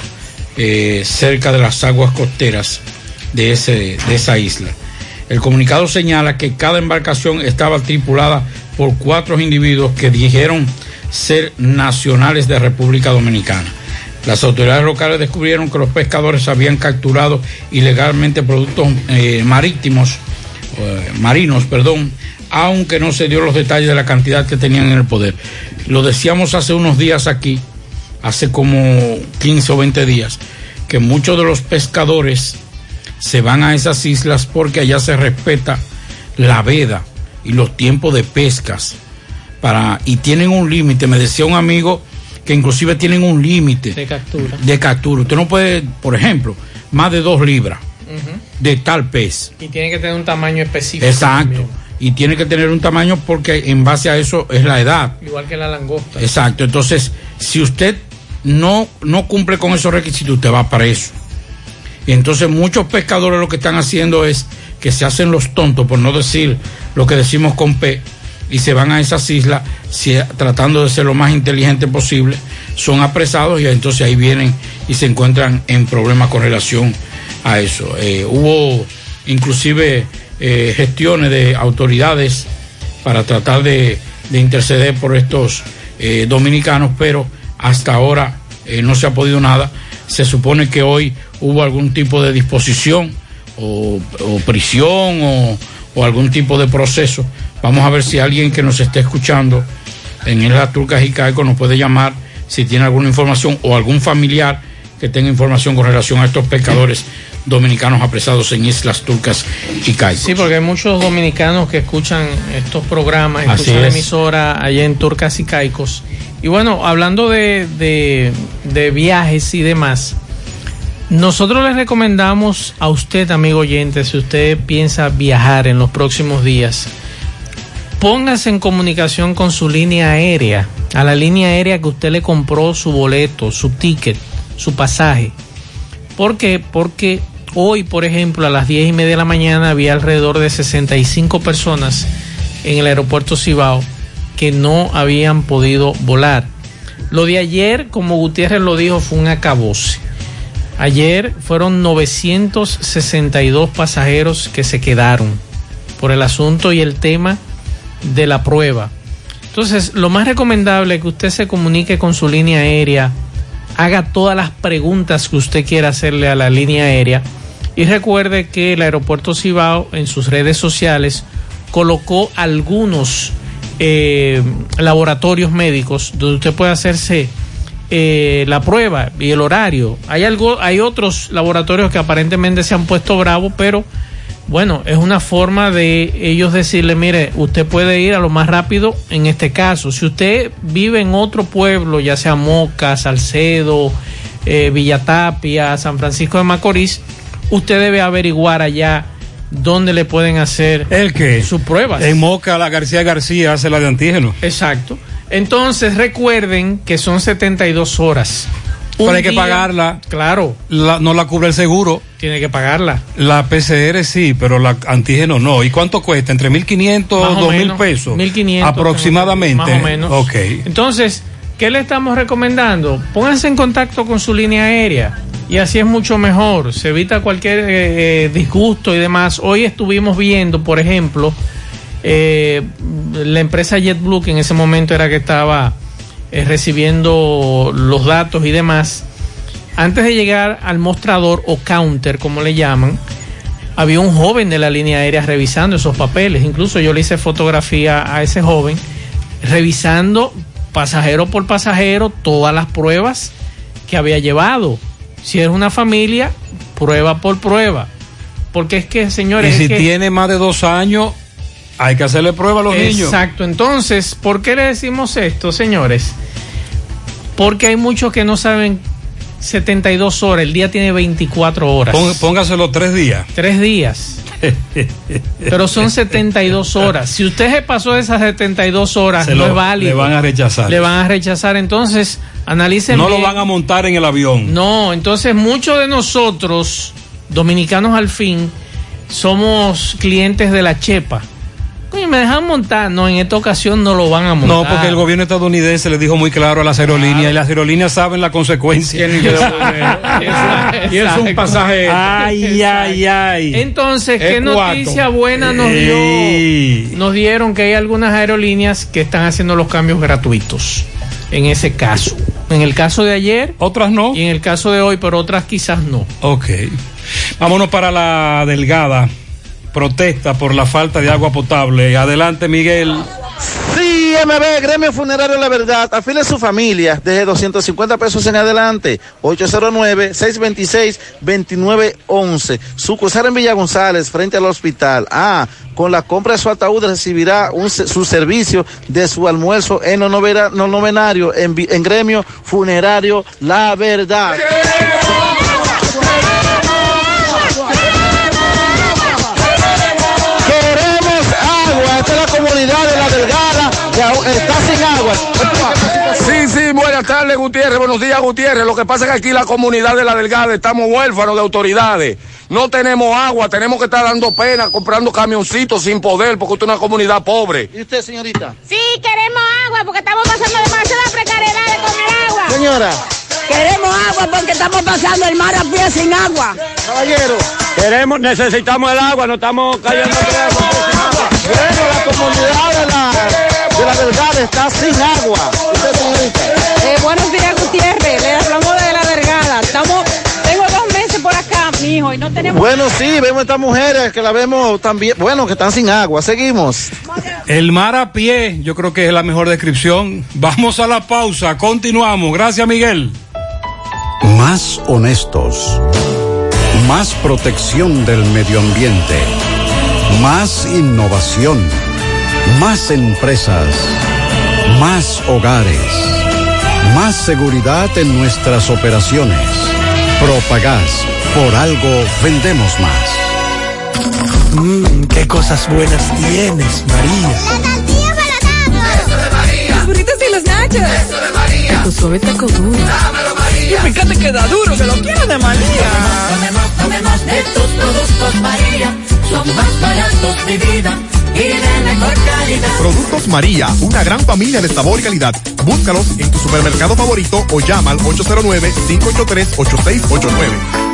eh, cerca de las aguas costeras de, ese, de esa isla. El comunicado señala que cada embarcación estaba tripulada por cuatro individuos que dijeron ser nacionales de República Dominicana. Las autoridades locales descubrieron que los pescadores habían capturado ilegalmente productos eh, marítimos, eh, marinos, perdón, aunque no se dio los detalles de la cantidad que tenían en el poder. Lo decíamos hace unos días aquí, hace como 15 o 20 días, que muchos de los pescadores se van a esas islas porque allá se respeta la veda y los tiempos de pescas para y tienen un límite. Me decía un amigo que inclusive tienen un límite De captura. de captura. Usted no puede, por ejemplo, más de dos libras de tal pez. Y tiene que tener un tamaño específico. Exacto. también, Y tiene que tener un tamaño porque en base a eso es la edad. igual que la langosta. Exacto. Entonces, si usted no, no cumple con esos requisitos, usted va preso. Y entonces muchos pescadores lo que están haciendo es que se hacen los tontos, por no decir lo que decimos con P, y se van a esas islas si- tratando de ser lo más inteligente posible, son apresados y entonces ahí vienen y se encuentran en problemas con relación a eso. Eh, hubo inclusive eh, gestiones de autoridades para tratar de, de interceder por estos eh, dominicanos, pero hasta ahora no se ha podido nada. Se supone que hoy hubo algún tipo de disposición o, prisión o, algún tipo de proceso. Vamos a ver si alguien que nos esté escuchando en Islas Turcas y Caicos nos puede llamar si tiene alguna información o algún familiar que tenga información con relación a estos pescadores dominicanos apresados en Islas Turcas y Caicos. Sí, porque hay muchos dominicanos que escuchan estos programas, Así escuchan la emisora allá en Turcas y Caicos. Y bueno, hablando de, de- de viajes y demás, nosotros les recomendamos a usted, amigo oyente, si usted piensa viajar en los próximos días, póngase en comunicación con su línea aérea, a la línea aérea que usted le compró su boleto, su ticket, su pasaje. ¿Por qué? Porque hoy, por ejemplo, a las 10 y media de la mañana había alrededor de 65 personas en el aeropuerto Cibao que no habían podido volar. Lo de ayer, como Gutiérrez lo dijo, fue un acabose. Ayer fueron 962 pasajeros que se quedaron por el asunto y el tema de la prueba. Entonces, lo más recomendable es que usted se comunique con su línea aérea, haga todas las preguntas que usted quiera hacerle a la línea aérea y recuerde que el aeropuerto Cibao en sus redes sociales colocó algunos eh, laboratorios médicos donde usted puede hacerse eh, la prueba y el horario. Hay algo, hay otros laboratorios que aparentemente se han puesto bravos, pero bueno, es una forma de ellos decirle, mire, usted puede ir a lo más rápido en este caso. Si usted vive en otro pueblo, ya sea Moca, Salcedo, eh, Villatapia, San Francisco de Macorís, usted debe averiguar allá dónde le pueden hacer ¿El qué? sus pruebas. En Moca, la García García hace la de antígeno. Exacto. Entonces recuerden que son 72 horas. Pero hay que día- pagarla. Claro. La- no la cubre el seguro. Tiene que pagarla. La PCR sí, pero la antígeno no. ¿Y cuánto cuesta? ¿Entre 1.500 Más o o 2.000 menos, pesos? 1.500, Aproximadamente. Más o menos. Ok. Entonces, ¿qué le estamos recomendando? Pónganse en contacto con su línea aérea. Y así es mucho mejor. Se evita cualquier eh, eh, disgusto y demás. Hoy estuvimos viendo, por ejemplo, eh, la empresa JetBlue, que en ese momento era que estaba eh, recibiendo los datos y demás. Antes de llegar al mostrador o counter, como le llaman, había un joven de la línea aérea revisando esos papeles. Incluso yo le hice fotografía a ese joven, revisando pasajero por pasajero todas las pruebas que había llevado. Si es una familia, prueba por prueba. Porque es que, Y señores. si es que- tiene más de dos años, hay que hacerle prueba a los niños. Exacto. Entonces, ¿por qué le decimos esto, señores? Porque hay muchos que no saben 72 horas. El día tiene 24 horas. Pón- Póngaselo tres días. Tres días. Pero son 72 horas. Si usted se pasó esas 72 horas, Se no lo- es válido. le van a rechazar. Le van a rechazar. Entonces, analicen No lo van a montar en el avión. No, entonces muchos de nosotros, dominicanos al fin, somos clientes de la chepa. Oye, me dejan montar. No, en esta ocasión no lo van a montar. No, porque el gobierno estadounidense le dijo muy claro a las aerolíneas y las aerolíneas saben la consecuencia. y es un pasaje. Ay, ay, ay. Entonces, ¿qué noticia buena nos Ey. dio? Nos dieron que hay algunas aerolíneas que están haciendo los cambios gratuitos. En ese caso. En el caso de ayer. Otras no. Y en el caso de hoy, pero otras quizás no. Ok. Vámonos para la delgada. Protesta por la falta de agua potable. Adelante, Miguel. Sí, MB, Gremio Funerario La Verdad, afile a su familia desde 250 pesos en adelante, 809-626-2911, sucursal en Villa González, frente al hospital. Ah, con la compra de su ataúd recibirá un su servicio de su almuerzo en lo novenario en, Gremio Funerario La Verdad. Queremos está sin agua. Sí, sí, buenas tardes, Gutiérrez. Buenos días, Gutiérrez. Lo que pasa es que aquí la comunidad de la Delgada estamos huérfanos de autoridades. No tenemos agua, tenemos que estar dando pena, comprando camioncitos sin poder, porque usted es una comunidad pobre. ¿Y usted, señorita? Sí, queremos agua porque estamos pasando demasiada precariedad con el agua. Señora. Queremos agua porque estamos pasando el mar a pie sin agua. Caballero. Queremos, necesitamos el agua, no estamos cayendo Bueno, la comunidad de la, la Delgada está sin agua. ¿Usted, señorita? Eh, buenos días, Gutiérrez. Le hablamos de la vergada. Estamos, tengo dos meses por acá, mijo, y no tenemos. Bueno, sí, vemos estas mujeres que la vemos también, bueno, que están sin agua. Seguimos. El mar a pie, yo creo que es la mejor descripción. Vamos a la pausa, continuamos. Gracias, Miguel. Más honestos. Más protección del medio ambiente. Más innovación. Más empresas. Más hogares. Más seguridad en nuestras operaciones. Propagás. Por algo vendemos más. Mmm, qué cosas buenas tienes, María. Los burritos y los nachos. Eso de María. Tu suave taco duro. Dámelo, María. Y fíjate que da duro, que lo quiero de María. Tomemos, tomemos de tus productos María, son más baratos de vida y de mejor calidad. Productos María, una gran familia de sabor y calidad. Búscalos en tu supermercado favorito o llama al 809-583-8689.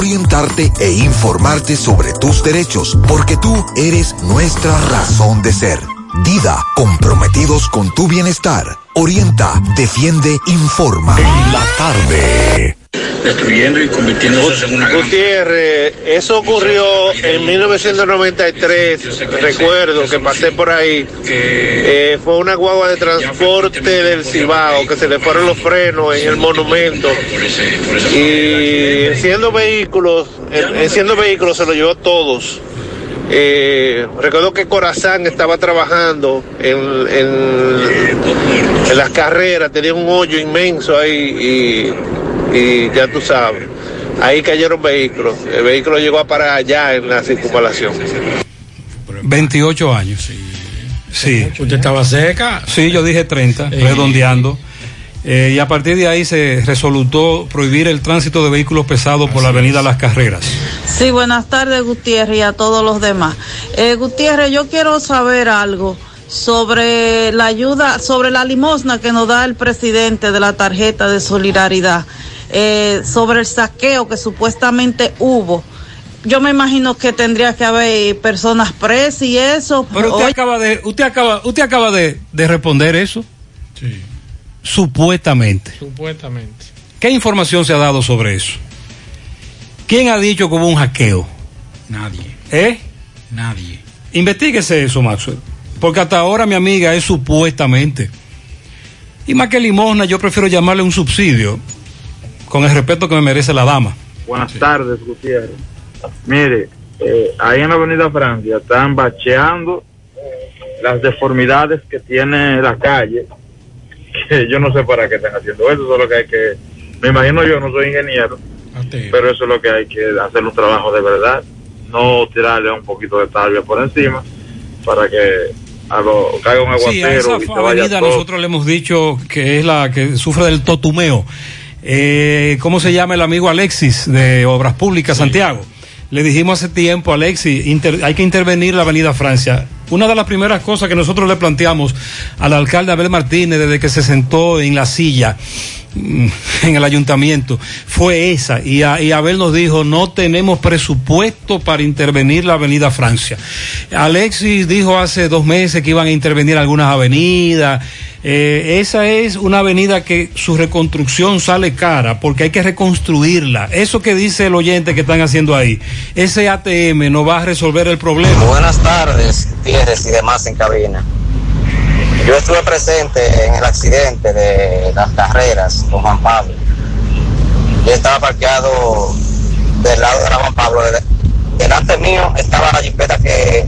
orientarte e informarte sobre tus derechos, porque tú eres nuestra razón de ser. Dida, comprometidos con tu bienestar. Orienta, defiende, informa. En la tarde. Destruyendo y convirtiéndose en una gran... Gutiérrez, eso ocurrió en 1993, recuerdo que pasé por ahí. Eh, fue una guagua de transporte del Cibao que se le fueron los frenos en el monumento y enciendo vehículos, en- enciendo vehículos se lo llevó todos. Eh, recuerdo que Corazán estaba trabajando en, en- en las carreras, tenía un hoyo inmenso ahí y, y ya tú sabes, ahí cayeron vehículos. El vehículo llegó a parar allá en la circunvalación. 28 años. Sí. ¿Usted estaba seca? Sí, yo dije 30, redondeando. Eh, y a partir de ahí se resolutó prohibir el tránsito de vehículos pesados por la avenida Las Carreras. Sí, buenas tardes Gutiérrez y a todos los demás. Eh, Gutiérrez, yo quiero saber algo sobre la ayuda, sobre la limosna que nos da el presidente de la tarjeta de solidaridad, eh, sobre el saqueo que supuestamente hubo. Yo me imagino que tendría que haber personas presas y eso. Pero usted Oye, acaba de, usted acaba, usted acaba de, de responder eso. Supuestamente. Supuestamente. ¿Qué información se ha dado sobre eso? ¿Quién ha dicho que hubo un hackeo? Nadie. ¿Eh? Nadie. Investíguese eso, Maxwell. Porque hasta ahora mi amiga es supuestamente. Y más que limosna, yo prefiero llamarle un subsidio, con el respeto que me merece la dama. Buenas tardes, Gutiérrez. Mire, eh, ahí en la Avenida Francia están bacheando las deformidades que tiene la calle, que yo no sé para qué están haciendo eso, solo que hay que, me imagino yo, no soy ingeniero, pero eso es lo que hay que hacer un trabajo de verdad, no tirarle un poquito de talvia por encima para que a lo, caiga un Sí, a aguacero esa y se vaya avenida todo. nosotros le hemos dicho que es la que sufre del totumeo. Eh, ¿Cómo se llama el amigo Alexis de Obras Públicas Santiago? Le dijimos hace tiempo, Alexis, inter- hay que intervenir la avenida Francia. Una de las primeras cosas que nosotros le planteamos al alcalde Abel Martínez desde que se sentó en la silla mm, en el ayuntamiento fue esa. Y, Abel nos dijo, no tenemos presupuesto para intervenir la avenida Francia. Alexis dijo hace dos meses que iban a intervenir algunas avenidas. Eh, esa es una avenida que su reconstrucción sale cara porque hay que reconstruirla. Eso que dice el oyente que están haciendo ahí, ese ATM no va a resolver el problema. Buenas tardes, Gutiérrez y demás en cabina. Yo estuve presente en el accidente de las carreras con Juan Pablo. Yo estaba parqueado del lado de la Juan Pablo. Delante mío estaba la jipeta que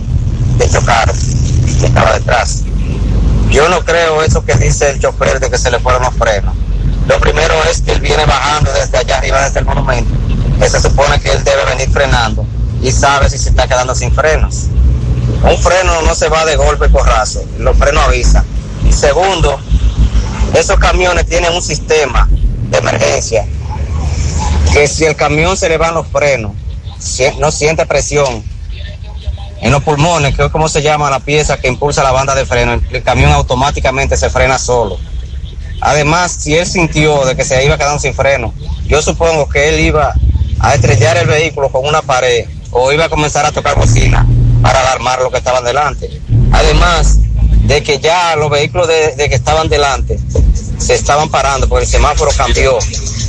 de chocaron, que estaba detrás. Yo no creo eso que dice el chofer de que se le fueron los frenos. Lo primero es que él viene bajando desde allá arriba, desde el monumento. Que se supone que él debe venir frenando y sabe si se está quedando sin frenos. Un freno no se va de golpe porrazo, los frenos avisan. Segundo, esos camiones tienen un sistema de emergencia que si el camión se le van los frenos, no siente presión en los pulmones, que es como se llama la pieza que impulsa la banda de freno, el, el camión automáticamente se frena solo. Además, si él sintió de que se iba quedando sin freno, yo supongo que él iba a estrellar el vehículo con una pared o iba a comenzar a tocar bocina para alarmar lo que estaban delante. Además de que ya los vehículos de, de que estaban delante se estaban parando porque el semáforo cambió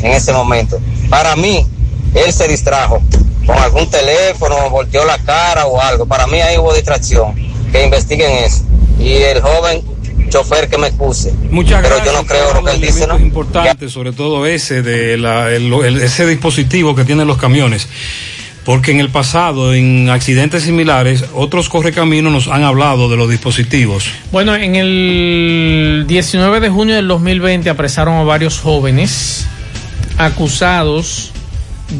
en ese momento. Para mí, él se distrajo con algún teléfono, volteó la cara o algo. Para mí ahí hubo distracción. Que investiguen eso. Y el joven chofer que me excuse. Muchas Pero gracias. yo no creo lo que él dice, ¿no? Importante, sobre todo ese de la, el- el- ese dispositivo que tienen los camiones. Porque en el pasado, en accidentes similares, otros correcaminos nos han hablado de los dispositivos. Bueno, en el 19 de junio del 2020 apresaron a varios jóvenes acusados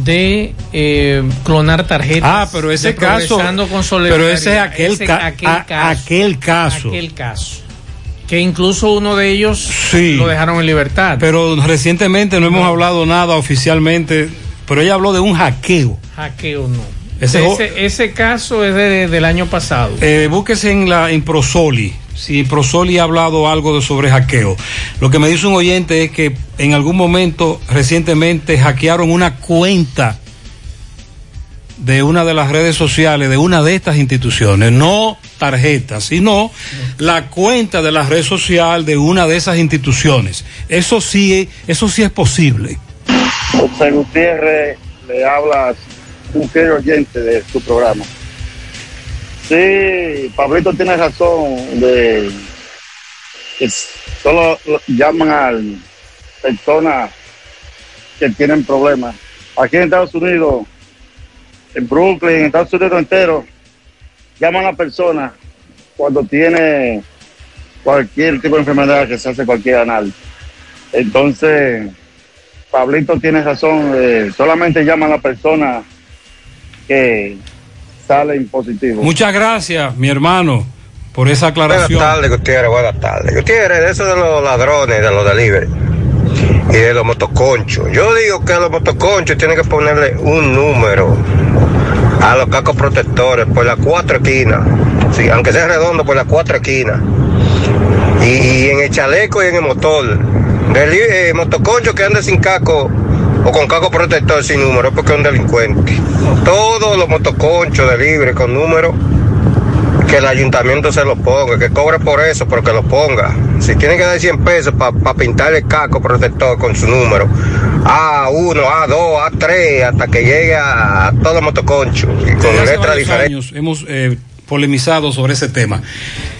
de eh, clonar tarjetas. Ah, pero ese caso- con pero ese es aquel Ese- ca- aquel a- caso. aquel caso. Aquel caso. Que incluso uno de ellos Sí. lo dejaron en libertad. Pero recientemente no hemos hablado nada oficialmente, pero ella habló de un hackeo. Hackeo no. Ese Ese, jo- ese, caso es de- del año pasado. Eh, búsquese en la en Prosoli. Si Prosoli ha hablado algo de sobre hackeo. Lo que me dice un oyente es que en algún momento recientemente hackearon una cuenta de una de las redes sociales de una de estas instituciones, no tarjetas, sino la cuenta de la red social de una de esas instituciones. Eso sí, eso sí es posible. José Gutiérrez le habla un fiel oyente de su programa. Sí, Pablito tiene razón de que solo lo- llaman a personas que tienen problemas. Aquí en Estados Unidos, en Brooklyn, en Estados Unidos entero, llaman a personas cuando tiene cualquier tipo de enfermedad que se hace cualquier anal. Entonces, Pablito tiene razón, eh, solamente llaman a la persona que salen positivos. Muchas gracias, mi hermano, por esa Buenas aclaración. tardes, Gutiérrez, buenas tardes. Gutiérrez, de eso de los ladrones, de los delivery y de los motoconchos. Yo digo que a los motoconchos tienen que ponerle un número a los cacos protectores por las cuatro esquinas. Sí, aunque sea redondo, por las cuatro esquinas. Y, y en el chaleco y en el motor. Eh, motoconcho que ande sin caco o con caco protector sin número porque es un delincuente. Todos los motoconchos de libre con número que el ayuntamiento se lo ponga, que cobre por eso, pero que lo ponga. Si tiene que dar 100 pesos para pintar el caco protector con su número, A1, A2, A3, hasta que llegue a, a todo motoconcho y con letras diferentes. hemos eh, polemizado sobre ese tema.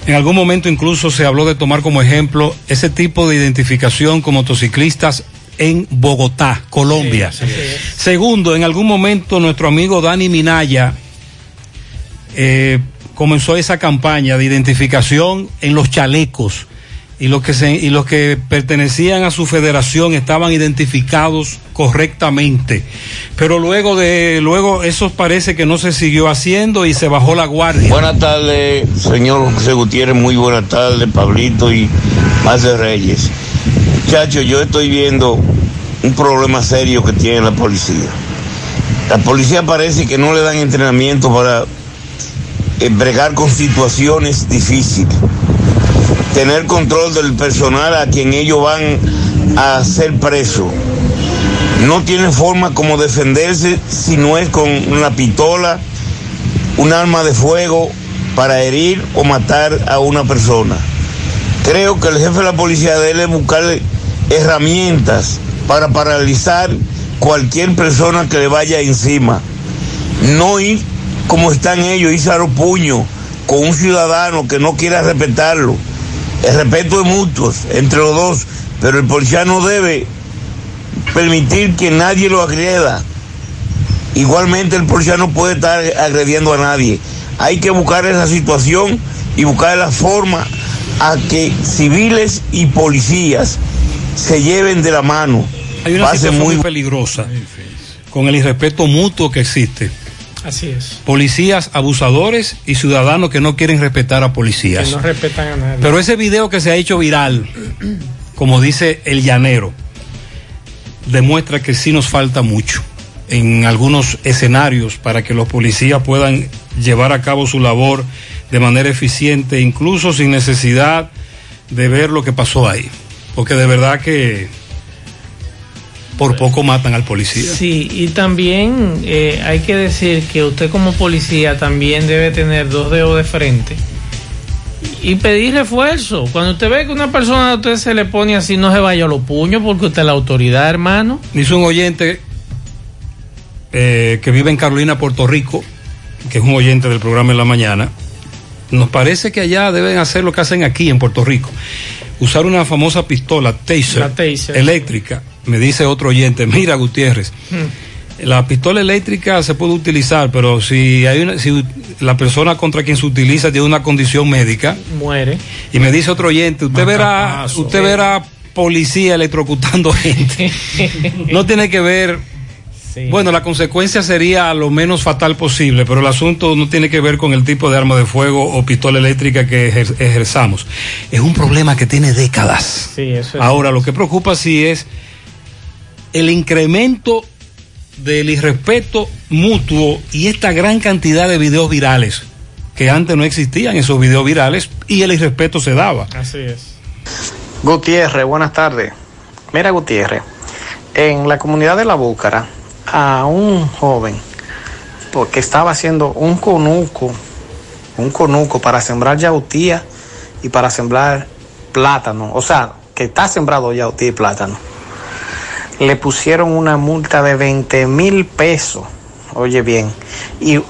En algún momento incluso se habló de tomar como ejemplo ese tipo de identificación con motociclistas en Bogotá, Colombia. Segundo, en algún momento nuestro amigo Dani Minaya eh, comenzó esa campaña de identificación en los chalecos y los que se, y los que pertenecían a su federación estaban identificados correctamente. Pero luego de luego eso parece que no se siguió haciendo y se bajó la guardia. Buenas tardes, señor José Gutiérrez. Muy buenas tardes, Pablito y más Reyes. Muchachos, yo estoy viendo un problema serio que tiene la policía. La policía parece que no le dan entrenamiento para bregar con situaciones difíciles. Tener control del personal a quien ellos van a ser presos. No tiene forma como defenderse si no es con una pistola, un arma de fuego para herir o matar a una persona. Creo que el jefe de la policía debe buscarle herramientas para paralizar cualquier persona que le vaya encima. No ir como están ellos, irse a los puños con un ciudadano que no quiera respetarlo. El respeto es mutuo entre los dos, pero el policía no debe permitir que nadie lo agreda. Igualmente el policía no puede estar agrediendo a nadie. Hay que buscar esa situación y buscar la forma a que civiles y policías se lleven de la mano. Hay una situación muy muy peligrosa con el irrespeto mutuo que existe. Así es. Policías abusadores y ciudadanos que no quieren respetar a policías. Que no respetan a nadie. Pero ese video que se ha hecho viral, como dice el llanero, demuestra que sí nos falta mucho en algunos escenarios para que los policías puedan llevar a cabo su labor de manera eficiente, incluso sin necesidad de ver lo que pasó ahí. Porque de verdad que por poco matan al policía. Sí, y también eh, hay que decir que usted como policía también debe tener dos dedos de frente y pedir refuerzo. Cuando usted ve que una persona a usted se le pone así, no se vaya a los puños porque usted es la autoridad, hermano. Dice un oyente eh, que vive en Carolina, Puerto Rico, que es un oyente del programa en la mañana. Nos parece que allá deben hacer lo que hacen aquí en Puerto Rico. Usar una famosa pistola taser, eléctrica. Me dice otro oyente, mira Gutiérrez, la pistola eléctrica se puede utilizar, pero si hay una, si la persona contra quien se utiliza tiene una condición médica, Muere. y me dice otro oyente, usted verá, usted verá policía electrocutando gente. No tiene que ver. Bueno, la consecuencia sería lo menos fatal posible, pero el asunto no tiene que ver con el tipo de arma de fuego o pistola eléctrica que ejer- ejerzamos. Es un problema que tiene décadas. Sí, eso es. Ahora, lo que preocupa sí es el incremento del irrespeto mutuo y esta gran cantidad de videos virales que antes no existían esos videos virales y el irrespeto se daba. Así es. Gutiérrez, buenas tardes. Mira, Gutiérrez, en la comunidad de La Búcara, a un joven porque estaba haciendo un conuco, un conuco para sembrar yautía y para sembrar plátano, o sea, que está sembrado yautía y plátano. Le pusieron una multa de 20 mil pesos, oye bien, y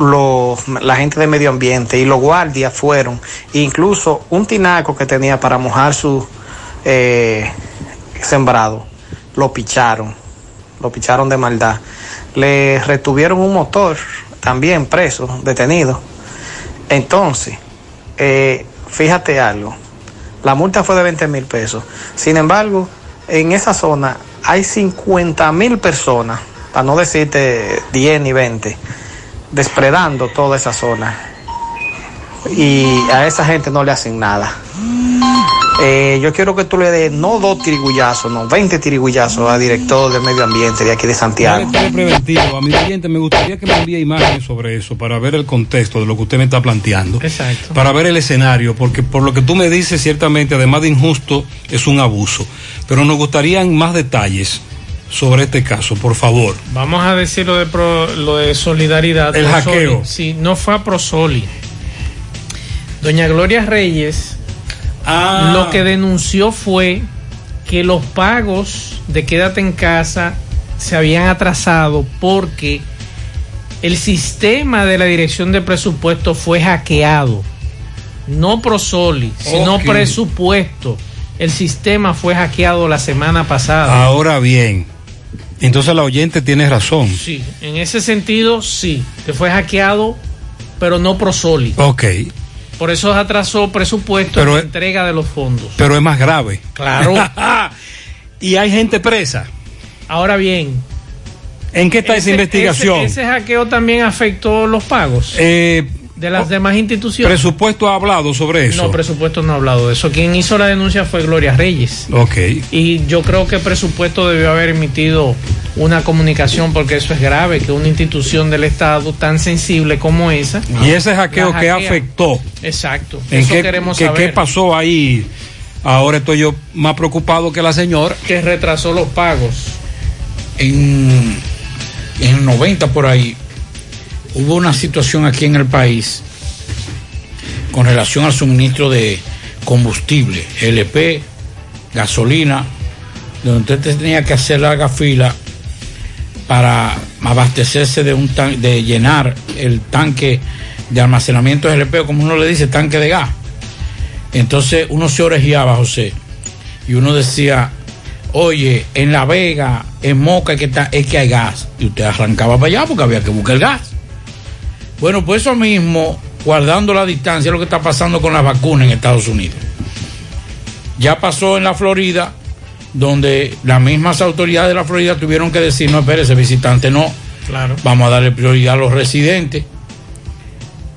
la gente de medio ambiente y los guardias fueron, incluso un tinaco que tenía para mojar su eh, sembrado, lo picharon, lo picharon de maldad. Le retuvieron un motor, también preso, detenido. Entonces, eh, fíjate algo, la multa fue de 20 mil pesos. Sin embargo, en esa zona hay 50 mil personas, para no decirte 10 ni 20, despredando toda esa zona. Y a esa gente no le hacen nada. Eh, yo quiero que tú le des no dos tirigullazos, no, 20 tirigullazos al director del medio ambiente de aquí de Santiago. Preventivo. A mi oyente me gustaría que me envíe imágenes sobre eso para ver el contexto de lo que usted me está planteando. Exacto. Para ver el escenario, porque por lo que tú me dices, ciertamente, además de injusto, es un abuso. Pero nos gustarían más detalles sobre este caso, por favor. Vamos a decir lo de, pro- lo de solidaridad. El hackeo. Sí, no fue a Prosoli. Doña Gloria Reyes Ah. lo que denunció fue que los pagos de quédate en casa se habían atrasado porque el sistema de la dirección de presupuesto fue hackeado. No Prosoli, sino presupuesto. El sistema fue hackeado la semana pasada. Ahora bien, entonces la oyente tiene razón. Sí, en ese sentido sí, que fue hackeado, pero no Prosoli. Ok, Por eso atrasó presupuesto Pero en la es- entrega de los fondos. pero es más grave. Claro. y hay gente presa. Ahora bien, ¿En qué está esa investigación? Ese, ese hackeo también afectó los pagos Eh, de las demás instituciones. ¿Presupuesto ha hablado sobre eso? No, presupuesto no ha hablado de eso. Quien hizo la denuncia fue Gloria Reyes. Ok. Y yo creo que presupuesto debió haber emitido una comunicación porque eso es grave, que una institución del Estado tan sensible como esa. Y ese hackeo que afectó. Exacto. ¿En eso qué, queremos que- saber. qué pasó ahí? Ahora estoy yo más preocupado que la señora. Que retrasó los pagos. En, en el 90 por ahí hubo una situación aquí en el país con relación al suministro de combustible, LP, gasolina, donde usted tenía que hacer larga fila para abastecerse de un tan- de llenar el tanque de almacenamiento de LP, como uno le dice, tanque de gas. Entonces uno se orejeaba, José, y uno decía, oye, en La Vega, en Moca, que, está, es que hay gas. Y usted arrancaba para allá porque había que buscar el gas. Bueno, pues eso mismo, guardando la distancia, es lo que está pasando con las vacunas en Estados Unidos. Ya pasó en la Florida, donde las mismas autoridades de la Florida tuvieron que decir, no, espérese, visitante, no, Claro. vamos a darle prioridad a los residentes.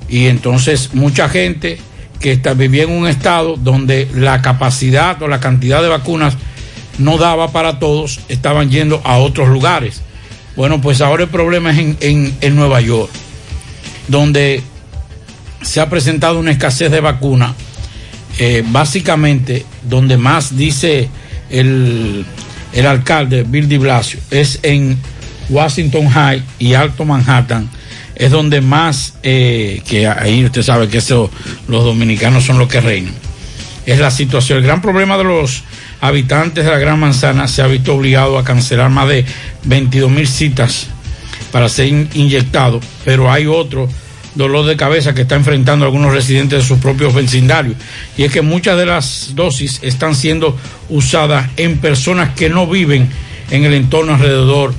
Y entonces mucha gente que está, vivía en un estado donde la capacidad o la cantidad de vacunas no daba para todos, estaban yendo a otros lugares. Bueno, pues ahora el problema es en, en- en Nueva York, donde se ha presentado una escasez de vacunas, eh, básicamente donde más dice el, el alcalde Bill de Blasio, es en Washington High y Alto Manhattan, es donde más, eh, que ahí usted sabe que eso, los dominicanos son los que reinan. Es la situación. El gran problema de los habitantes de la Gran Manzana se ha visto obligado a cancelar más de 22 mil citas para ser in- inyectados, pero hay otro dolor de cabeza que está enfrentando algunos residentes de sus propios vecindarios, y es que muchas de las dosis están siendo usadas en personas que no viven en el entorno alrededor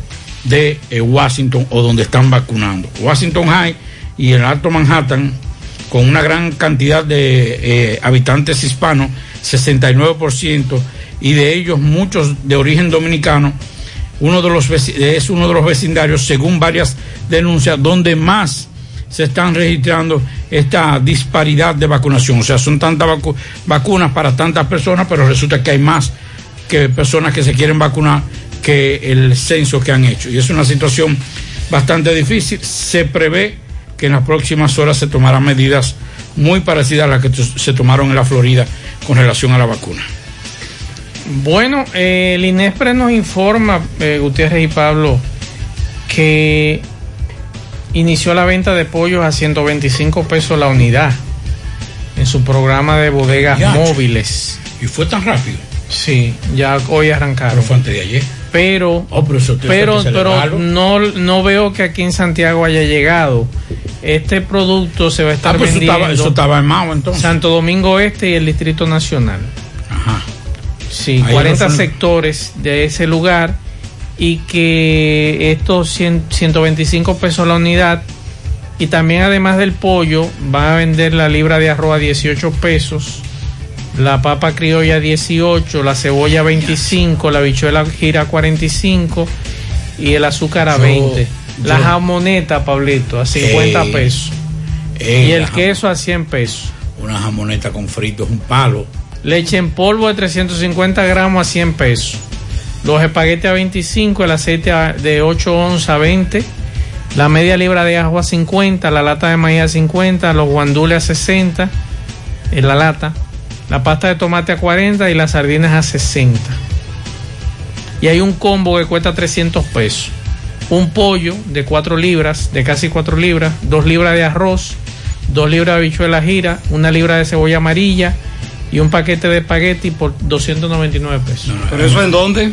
de eh, Washington o donde están vacunando. Washington High y el Alto Manhattan, con una gran cantidad de eh, habitantes hispanos, 69%, y de ellos muchos de origen dominicano, uno de los es uno de los vecindarios, según varias denuncias, donde más se están registrando esta disparidad de vacunación. O sea, son tantas vacu- vacunas para tantas personas, pero resulta que hay más que personas que se quieren vacunar que el censo que han hecho. Y es una situación bastante difícil. Se prevé que en las próximas horas se tomarán medidas muy parecidas a las que se tomaron en la Florida con relación a la vacuna. Bueno, eh, el INESPRE nos informa, eh, Gutiérrez y Pablo, que inició la venta de pollos a 125 pesos la unidad en su programa de bodegas Ya, móviles. ¿Y fue tan rápido? Sí, ya hoy arrancaron. Pero fue antes de ayer. Pero, Oh, pero pero, no, no veo que aquí en Santiago haya llegado. Este producto se va a estar Ah, pues vendiendo eso estaba en Mao entonces. Santo Domingo Este y el Distrito Nacional. Ajá. Sí, Ahí 40 lo son- sectores de ese lugar y que estos 100 125 pesos la unidad y también además del pollo van a vender la libra de arroz a 18 pesos, la papa criolla a 18, la cebolla a 25, la bichuela gira a 45 y el azúcar a Yo- 20. La jamoneta, Pablito, a 50 Ey, pesos. y el queso a 100 pesos. Una jamoneta con frito es un palo. Leche en polvo de 350 gramos a 100 pesos. Los espaguetes a 25, el aceite de 8 onzas a 20. La media libra de ajo a 50, la lata de maíz a 50, los guandules a 60 en la lata. La pasta de tomate a 40 y las sardinas a 60. Y hay un combo que cuesta 300 pesos. Un pollo de 4 libras, de casi 4 libras, 2 libras de arroz, 2 libras de habichuela gira, una libra de cebolla amarilla y un paquete de espagueti por 299 pesos. ¿Pero eso en dónde?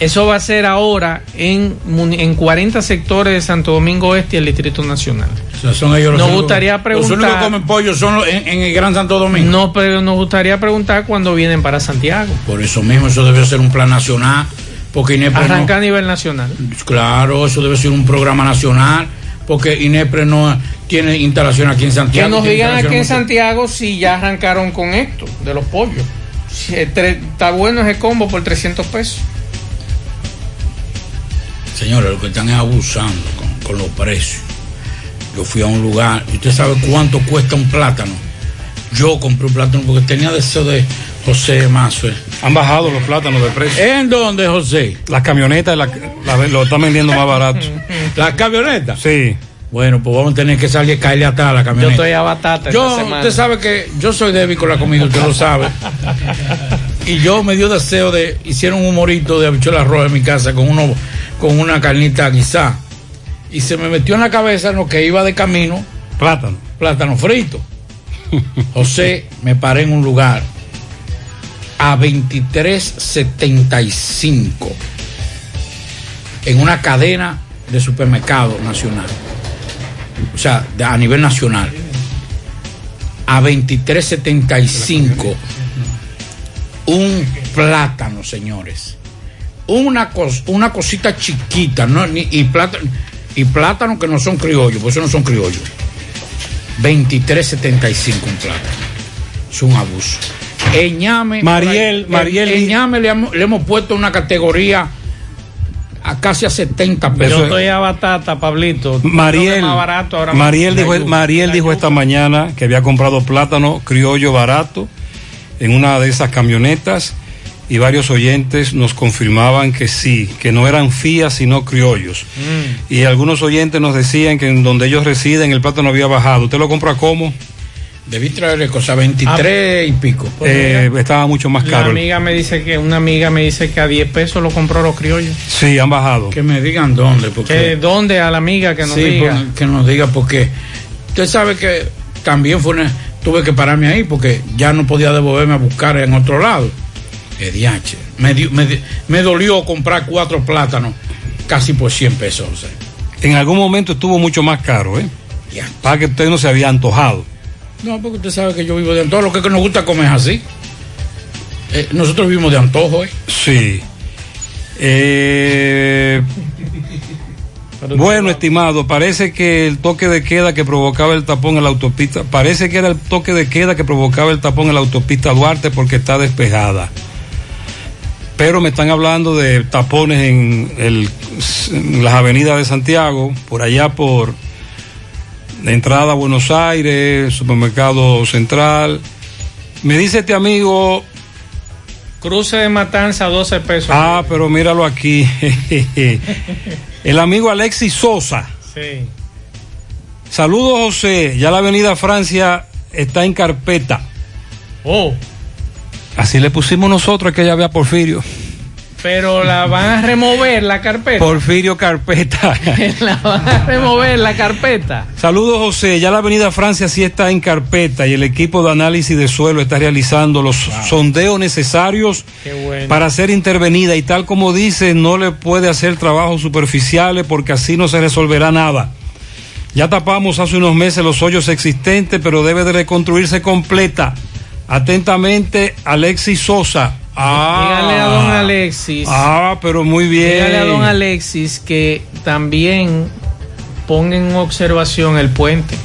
Eso va a ser ahora en, en 40 sectores de Santo Domingo Este y el Distrito Nacional. O sea, son ellos los Nos únicos- gustaría Los únicos que preguntar. comen pollo son los- en, en el Gran Santo Domingo. No, pero nos gustaría preguntar cuándo vienen para Santiago. Por eso mismo, eso debe ser un plan nacional. Porque Inepre no- Arranca a nivel nacional. Claro, eso debe ser un programa nacional. Porque Inepre no tiene instalación aquí en Santiago. Que nos digan aquí en Santiago si ya arrancaron con esto, de los pollos. Si es tre- está bueno ese combo por 300 pesos. Señores, lo que están es abusando con, con los precios. Yo fui a un lugar, y usted sabe cuánto cuesta un plátano. Yo compré un plátano porque tenía deseo de José Mazo. Han bajado los plátanos de precio. ¿En dónde, José? Las camionetas la- la- lo están vendiendo más barato. ¿Las camionetas? Sí. Bueno, pues vamos a tener que salir a caerle atrás a la Yo camioneta. estoy a batata Yo, esta usted sabe que yo soy débil con la comida, usted lo sabe. Y yo me dio deseo de, hicieron un humorito de habichuela roja en mi casa con uno, con una carnita guisada. Y se me metió en la cabeza en lo que iba de camino. Plátano. Plátano frito. José, me paré en un lugar a 23.75 en una cadena de supermercado nacional. O sea, a nivel nacional. A 23.75 un plátano, señores. Una, cos- una cosita chiquita, ¿no? Ni- y, plátano, y plátano que no son criollos, pues eso no son criollos. 23.75 un plátano. Es un abuso. En Ñame, Mariel, por ahí, Mariel en, y- en Ñame le hemos, le hemos puesto una categoría a casi a 70 Yo pesos. estoy a batata, Pablito. Mariel, es más barato ahora Mariel, mismo. dijo, Mariel dijo esta mañana que había comprado plátano criollo barato en una de esas camionetas y varios oyentes nos confirmaban que sí, que no eran fías sino criollos. Mm. Y algunos oyentes nos decían que en donde ellos residen el plátano había bajado. ¿Usted lo compra cómo? Debí traerle cosas 23 y pico. Eh, estaba mucho más La caro. amiga me dice que una amiga me dice que a 10 pesos lo compró los criollos. Sí, han bajado. Que me digan dónde. Porque... Que dónde a la amiga que nos Sí, diga. por- que nos diga porque usted sabe que también fue una- tuve que pararme ahí porque ya no podía devolverme a buscar en otro lado. Diache. Me, dio- me, dolió comprar cuatro plátanos casi por 100 pesos. o sea. En algún momento estuvo mucho más caro, ¿eh? Para que usted no se había antojado. No, porque usted sabe que yo vivo de antojo. Lo que, que nos gusta comer es así. Eh, nosotros vivimos de antojo, ¿eh? Sí. Eh, bueno, estimado, parece que el toque de queda que provocaba el tapón en la autopista, parece que era el toque de queda que provocaba el tapón en la autopista Duarte porque está despejada. Pero me están hablando de tapones en, el- en las avenidas de Santiago, por allá por la entrada a Buenos Aires, supermercado central. Me dice este amigo, Cruce de Matanza, 12 pesos. Ah, pero míralo aquí. El amigo Alexis Sosa. Sí. Saludos, José. Ya la avenida Francia está en carpeta. Oh, Así le pusimos nosotros que ya vea Porfirio. pero la van a remover la carpeta. Porfirio Carpeta. la van a remover la carpeta. Saludos, José. Ya la avenida Francia sí está en carpeta y el equipo de análisis de suelo está realizando los sondeos necesarios bueno. para ser intervenida y tal como dice, no le puede hacer trabajos superficiales porque así no se resolverá nada. Ya tapamos hace unos meses los hoyos existentes, pero debe de reconstruirse completa. Atentamente, Alexis Sosa. Ah, Dígale a don Alexis. Ah, pero muy bien. Dígale a don Alexis que también ponga en observación el puente.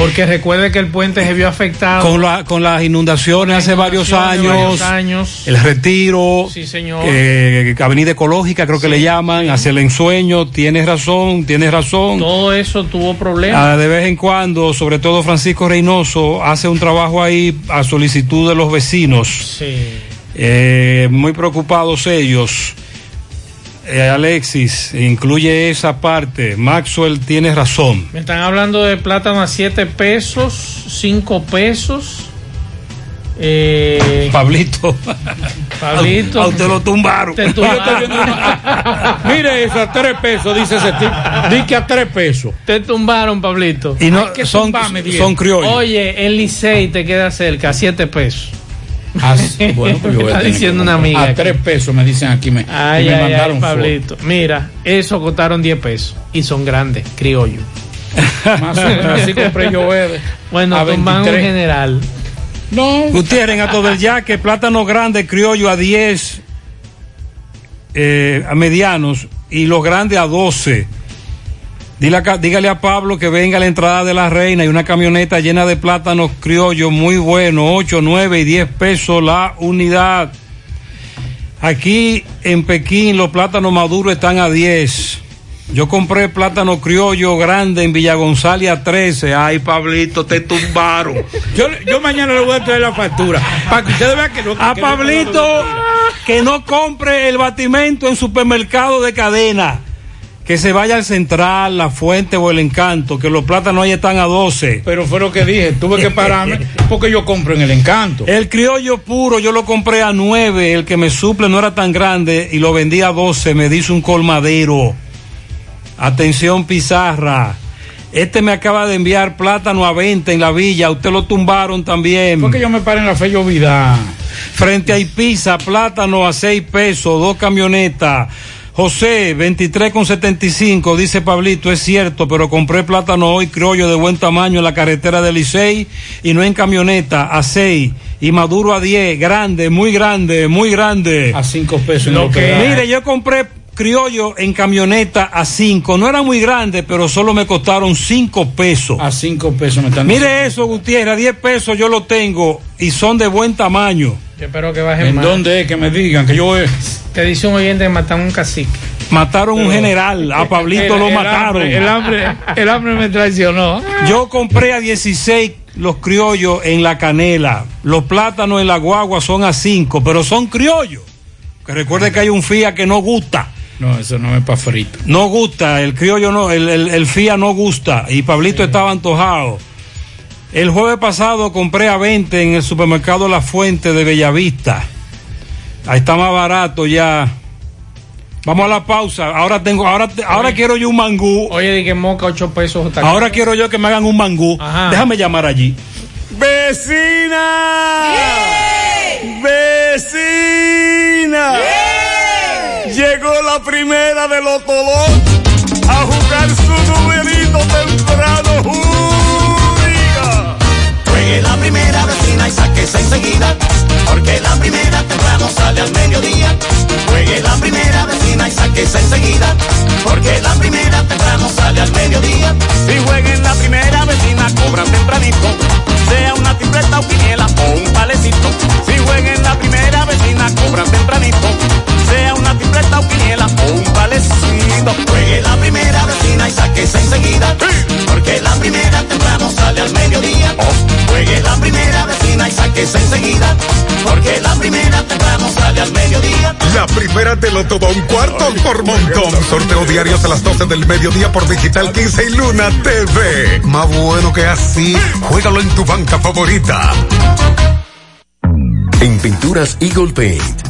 Porque recuerde que el puente se vio afectado. Con, la- con las inundaciones hace varios años, varios años. el retiro, Sí, señor. eh, Avenida Ecológica creo que le llaman, hacia el ensueño, tienes razón, tienes razón. Todo eso tuvo problemas. Ah, de vez en cuando, sobre todo Francisco Reynoso, hace un trabajo ahí a solicitud de los vecinos. Sí. Eh, muy preocupados ellos. Eh, Alexis, incluye esa parte. Maxwell tiene razón. Me están hablando de plátano a 7 pesos, 5 pesos. Eh, Pablito. Pablito. A usted lo tumbaron. Te tumbaron. Mire eso, a tres pesos, dice ese tipo. Di que a tres pesos. Te tumbaron, Pablito. Y no, Hay que son, tumbarme, son criollos. Oye, el Licey te queda cerca, a 7 pesos. Ah, bueno, pues yo voy a Está que diciendo una amiga. A tres pesos me dicen aquí. Me, Ay, me ay, ay, mandaron foto. Pablito. Mira, eso costaron 10 pesos. Y son grandes, criollo. Más o menos, así compré yo. Bueno, A un 23. general. No. Gutiérrez, en Ato del Yaque, plátano grande, criollo a 10, eh, a medianos, y los grandes a 12. Dile dígale a Pablo que venga a la entrada de la reina y una camioneta llena de plátanos criollos muy bueno, 8, 9 y 10 pesos la unidad. Aquí en Pekín los plátanos maduros están a 10. Yo compré plátano criollo grande en Villa González a 13. Ay, Pablito, te tumbaron. Yo, yo mañana le voy a traer la factura. Para que ustedes vean que no. A que no- Pablito que no compre el batimento en supermercado de cadena. Que se vaya al central, la fuente o el encanto, que los plátanos ahí están a 12. Pero fue lo que dije, tuve que pararme porque yo compro en el encanto. El criollo puro yo lo compré a 9, el que me suple no era tan grande y lo vendí a 12, me dice un colmadero. Atención Pizarra. Este me acaba de enviar plátano a 20 en la villa, usted lo tumbaron también. Porque yo me paré en la fe llovida. Frente a Ipiza, plátano a 6 pesos, dos camionetas. José, 23 con 75, dice Pablito, es cierto, pero compré plátano hoy criollo de buen tamaño en la carretera de Licey y no en camioneta, a 6 y maduro a 10, grande, muy grande, muy grande. A 5 pesos. Lo que-. Mire, yo compré criollos en camioneta a 5. No eran muy grandes, pero solo me costaron 5 pesos. A 5 pesos me están Mire eso, Gutiérrez, a 10 pesos yo lo tengo y son de buen tamaño. Yo espero que bajen ¿En más. dónde es? Que me digan que yo... Te dice un oyente que mataron un cacique. Mataron un general, a Pablito El- lo el mataron. hambre, el hambre, el hambre me traicionó. Yo compré a 16 los criollos en la canela. Los plátanos en la guagua son a 5, pero son criollos. Que recuerde que hay un FIA que no gusta. No, eso no es para frito. No gusta, el criollo no, el, el, el FIA no gusta. Y Pablito estaba antojado. El jueves pasado compré a 20 en el supermercado La Fuente de Bellavista. Ahí está más barato ya. Vamos a la pausa. Ahora tengo, ahora, ahora quiero yo un mangú. Oye, di que moca 8 pesos. Ahora quiero yo que me hagan un mangú. Ajá. Déjame llamar allí. ¡Vecina! ¡Vecina! Llegó la primera de los Tolón a jugar su numerito temprano. Juegue la primera vecina y sáquese enseguida, porque la primera temprano sale al mediodía. Juegue la primera vecina y sáquese enseguida, porque la primera temprano sale al mediodía. Si juega en la primera vecina, cobran tempranito. Sea una tripleta o quiniela o un palecito. Si juega en la primera vecina, cobran tempranito. Primera te lo todo un cuarto por montón. Sorteo diarios a las 12 del mediodía por Digital 15 y Luna TV. Más bueno que así, juégalo en tu banca favorita. En Pinturas Eagle Paint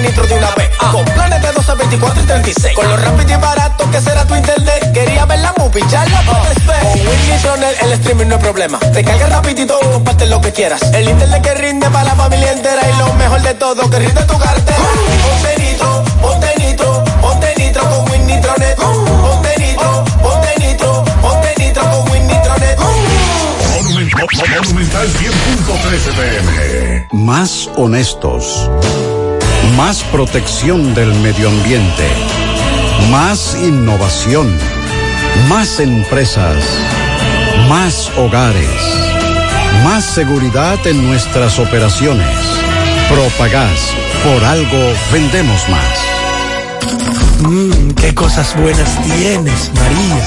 De una vez. Con planes de 12, 24 y 36. Con lo rápido y barato que será tu internet. Quería ver la movie, ya la puedes ver. Con Win Nitronet el streaming no es problema. Te carga rapidito y comparte lo que quieras. El internet que rinde para la familia entera. Y lo mejor de todo, que rinde tu cartera. Ponte nitro, ponte nitro, ponte nitro con Win Nitronet. Ponte nitro, ponte nitro, ponte nitro con Win Nitronet. Monumental 100.13 pm. Más honestos. Más protección del medio ambiente. Más innovación. Más empresas. Más hogares. Más seguridad en nuestras operaciones. Propagás. Por algo vendemos más. Mmm, qué cosas buenas tienes, María.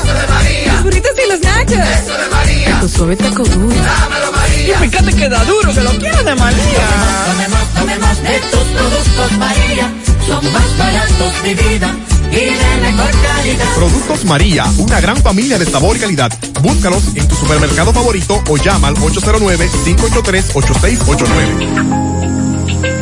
Eso de María. Los burritos y los nachos. Eso de María. Tu suave taco duro. Dámelo, María. Y fíjate que da duro, que lo quiero de María. Tomemos, tomemos de tus productos, María. Son más baratos de vida y de mejor calidad. Productos María, una gran familia de sabor y calidad. Búscalos en tu supermercado favorito o llama al 809-583-8689.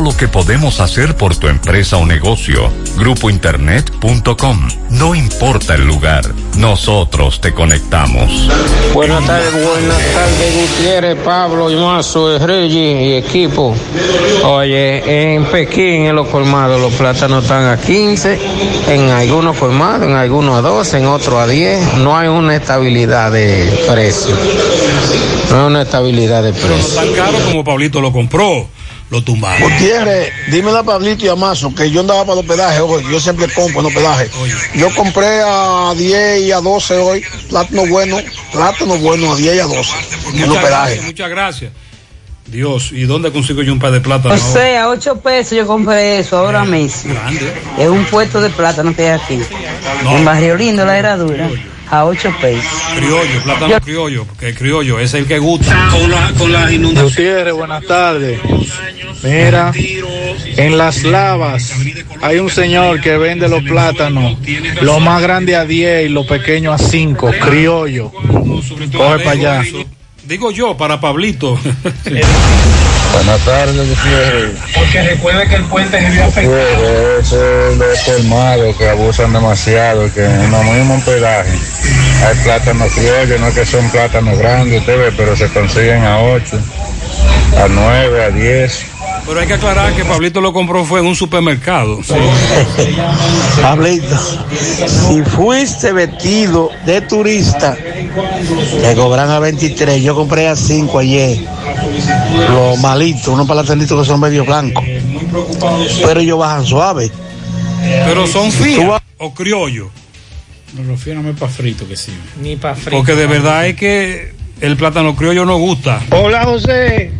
lo que podemos hacer por tu empresa o negocio. Grupointernet.com. No importa el lugar, nosotros te conectamos. Buenas tardes, buenas tardes, Gutiérrez, Pablo y Mazo, Reyes y equipo. Oye, en Pekín, en los colmados, los plátanos están a 15, en algunos colmados, en algunos a 12, en otros a 10. No hay una estabilidad de precio. No hay una estabilidad de Pero no precio. tan caro como Pablito lo compró, lo tumbaron. Gutiérrez, dímelo a Pablito y a Mazo que yo andaba para el hospedaje hoy. Yo siempre compro en hospedaje. Yo compré a 10 y a 12 hoy. Plátano bueno, plátano bueno a 10 y a 12 en Muchas hospedaje. gracias, muchas gracias. Dios, ¿y dónde consigo yo un par de plátano? O sea, 8 pesos yo compré eso ahora mismo. Es un puesto de plátano que hay aquí. En Barrio Lindo, la herradura. A 8 pesos. Criollo, plátano criollo, porque el criollo es el que gusta. Con la, con la Gutiérrez, buenas tardes. Mira, en las lavas hay un señor que vende los plátanos, lo más grande a 10 y lo pequeño a 5, criollo. Coge para allá. Digo yo, para Pablito. Buenas tardes, Gutiérrez. Porque recuerde que el puente se vio Gutiérrez, eso es los colmados que abusan demasiado, que en los mismos hospedaje hay plátanos criollos, no es que son plátanos grandes, usted ve, pero se consiguen a 8, a 9, a 10. Pero hay que aclarar que Pablito lo compró fue en un supermercado. Pablito, si fuiste vestido de turista, te cobran a 23. Yo compré a 5 ayer. Los malitos, unos palatanitos que son medio blancos. Pero ellos bajan suave. Pero son fías o criollo. No, los fíos no me para frito que sirve. Ni para frito. Porque de verdad es que el plátano criollo no gusta. Hola José,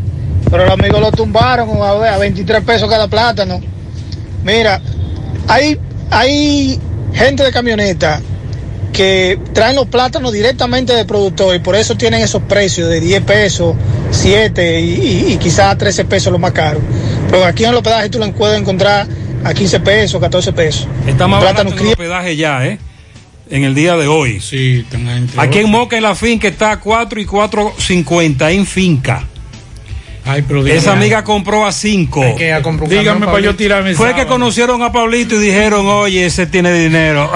pero los amigos lo tumbaron a 23 pesos cada plátano. Mira, hay, hay gente de camioneta que traen los plátanos directamente del productor y por eso tienen esos precios de 10 pesos, 7 y, y- y quizás 13 pesos lo más caro. Pero aquí en los pedajes tú lo puedes encontrar a 15 pesos, 14 pesos. Está más barato el hospedaje ya, ¿eh? En el día de hoy. Sí, Aquí en. Moca, en la finca, está a 4 y 4.50 en finca. Ay, pero dígame Esa amiga compró a 5. Es que ella compró un Dígame para yo tirarme Fue que conocieron a Pablito y dijeron, oye, ese tiene dinero.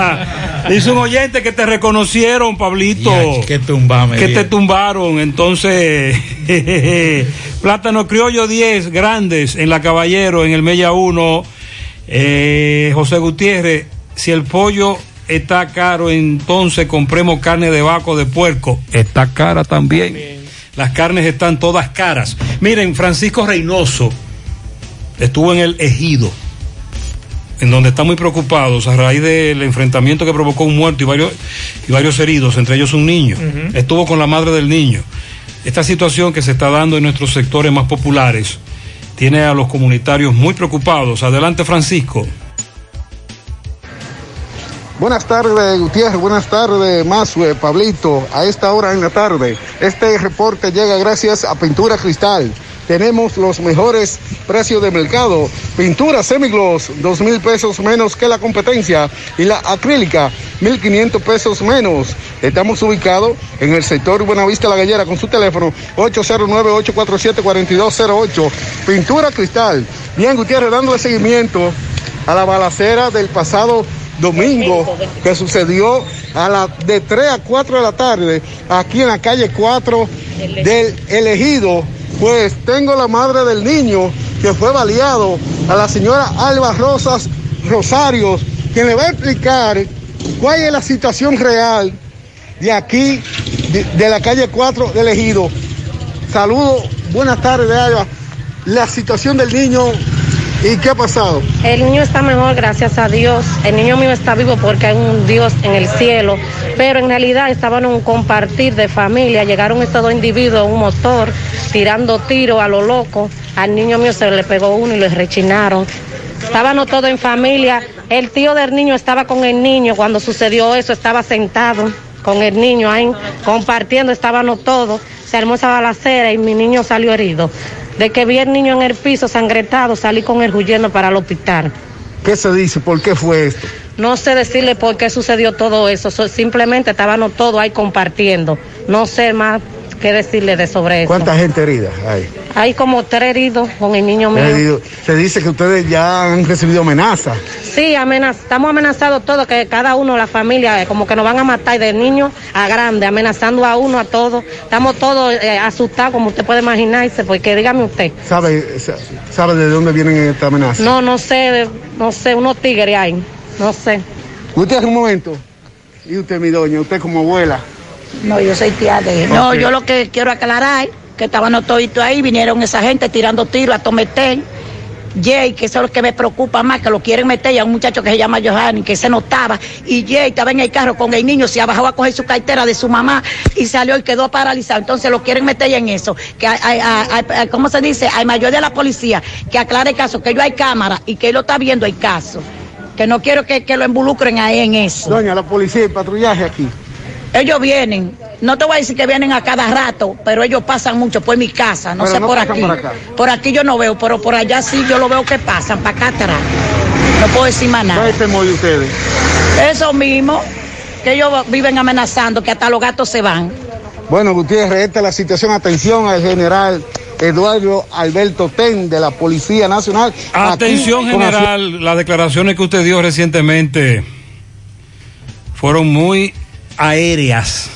Dice un oyente que te reconocieron, Pablito. Ya, que tumbame, Que te tumbaron. Entonces, plátano criollo 10 grandes en la Caballero, en el Mella 1. Eh, José Gutiérrez, si el pollo está caro, entonces compremos carne de vaco de puerco. Está cara también. Las carnes están todas caras. Miren, Francisco Reynoso estuvo en el ejido, en donde están muy preocupados a raíz del enfrentamiento que provocó un muerto y varios, y varios heridos, entre ellos un niño. Estuvo con la madre del niño. Esta situación que se está dando en nuestros sectores más populares tiene a los comunitarios muy preocupados. Adelante, Francisco. Buenas tardes, Gutiérrez. Buenas tardes, Mazue, Pablito. A esta hora en la tarde, este reporte llega gracias a Pintura Cristal. Tenemos los mejores precios de mercado. Pintura semigloss, dos mil pesos menos que la competencia. Y la acrílica, mil quinientos pesos menos. Estamos ubicados en el sector Buenavista La Gallera con su teléfono 809-847-4208. Pintura Cristal. Bien, Gutiérrez, dándole seguimiento a la balacera del pasado domingo que sucedió a la de 3 a 4 de la tarde aquí en la calle 4 del elegido. Pues tengo la madre del niño que fue baleado a la señora Alba Rosas Rosarios quien le va a explicar cuál es la situación real de aquí de, de la calle 4 del elegido. Saludos buenas tardes Alba. La situación del niño y qué ha pasado El niño está mejor, gracias a Dios. El niño mío está vivo porque hay un Dios en el cielo. Pero en realidad estaban en un compartir de familia. Llegaron estos dos individuos un motor tirando tiros a lo loco. Al niño mío se le pegó uno y le rechinaron. Estábamos todos en familia. El tío del niño estaba con el niño cuando sucedió eso. Estaba sentado con el niño ahí compartiendo. Estábamos todos. Se esa balacera y mi niño salió herido. De que vi el niño en el piso sangretado, salí con él huyendo para el hospital. ¿Qué se dice? ¿Por qué fue esto? No sé decirle por qué sucedió todo eso, so- simplemente estábamos todos ahí compartiendo. No sé más qué decirle de sobre eso. ¿Cuánta gente herida hay? Hay como tres heridos con el niño mío. Herido. Se dice que ustedes ya han recibido amenazas. Sí, amenaz estamos amenazados todos, que cada uno, la familia, eh, como que nos van a matar de niño a grande, amenazando a uno, a todos. Estamos todos eh, asustados, como usted puede imaginarse, porque dígame usted. ¿Sabe, sa- sabe de dónde vienen estas amenazas? No, no sé, no sé, unos tigres hay, no sé. Usted hace un momento. Y usted, mi doña, usted como abuela. No, yo soy tía de él. No, yo lo que quiero aclarar que estaban toditos ahí, vinieron esa gente tirando tiros a tometer. Jay, que eso es lo que me preocupa más, que lo quieren meter, y a un muchacho que se llama Johanny, que se notaba, y Jay estaba en el carro con el niño, se bajó a coger su cartera de su mamá y salió y quedó paralizado. Entonces lo quieren meter en eso. Que hay, hay- hay- hay- ¿cómo se dice? Hay mayor de la policía que aclare el caso, que yo hay cámara y que él lo está viendo el caso. Que no quiero que, que lo involucren ahí en eso. Doña, la policía y patrullaje aquí. Ellos vienen, no te voy a decir que vienen a cada rato, pero ellos pasan mucho por mi casa, no Pero sé no por aquí. por acá. Por aquí yo no veo, pero por allá sí yo lo veo que pasan, para acá atrás. No puedo decir más nada. ¿Cuál es el temor de ustedes? Eso mismo, que ellos viven amenazando, que hasta los gatos se van. Bueno, Gutiérrez, esta es la situación. Atención al general Eduardo Alberto Ten de la Policía Nacional. Atención general, las declaraciones que usted dio recientemente fueron muy aéreas.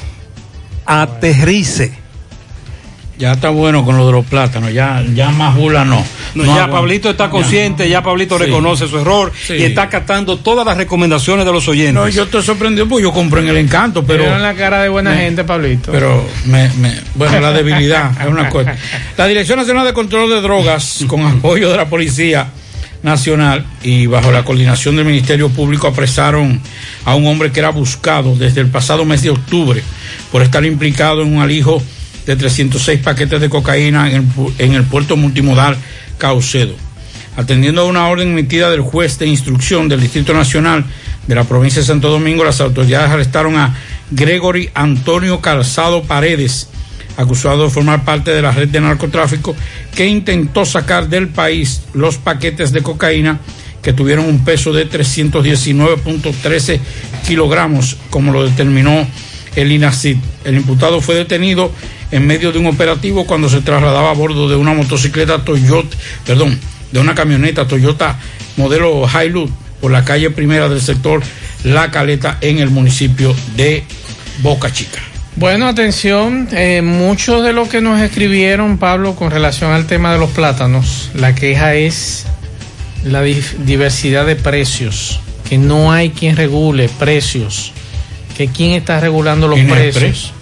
Aterrice. Ya está bueno con lo de los plátanos, ya, ya más bula no. No, No ya. Pablito está consciente, ya Pablito Sí. reconoce su error Sí. y está acatando todas las recomendaciones de los oyentes. No, yo estoy sorprendido porque yo compré en el encanto, pero. Vieron la cara de buena Me- gente, Pablito. Pero, me, me- bueno, la debilidad es una cosa. La Dirección Nacional de Control de Drogas, con apoyo de la Policía Nacional y bajo la coordinación del Ministerio Público, apresaron a un hombre que era buscado desde el pasado mes de octubre por estar implicado en un alijo de 306 paquetes de cocaína en el, en el puerto multimodal Caucedo. Atendiendo a una orden emitida del juez de instrucción del Distrito Nacional de la provincia de Santo Domingo, las autoridades arrestaron a Gregory Antonio Calzado Paredes, acusado de formar parte de la red de narcotráfico que intentó sacar del país los paquetes de cocaína que tuvieron un peso de 319.13 kilogramos, como lo determinó el INACID. El imputado fue detenido en medio de un operativo cuando se trasladaba a bordo de una motocicleta Toyota, perdón, de una camioneta Toyota modelo Hilux por la calle primera del sector La Caleta en el municipio de Boca Chica. Bueno, atención, eh, mucho de lo que nos escribieron, Pablo, con relación al tema de los plátanos, la queja es la diversidad de precios, que no hay quien regule precios, que quién está regulando los Inespre. precios.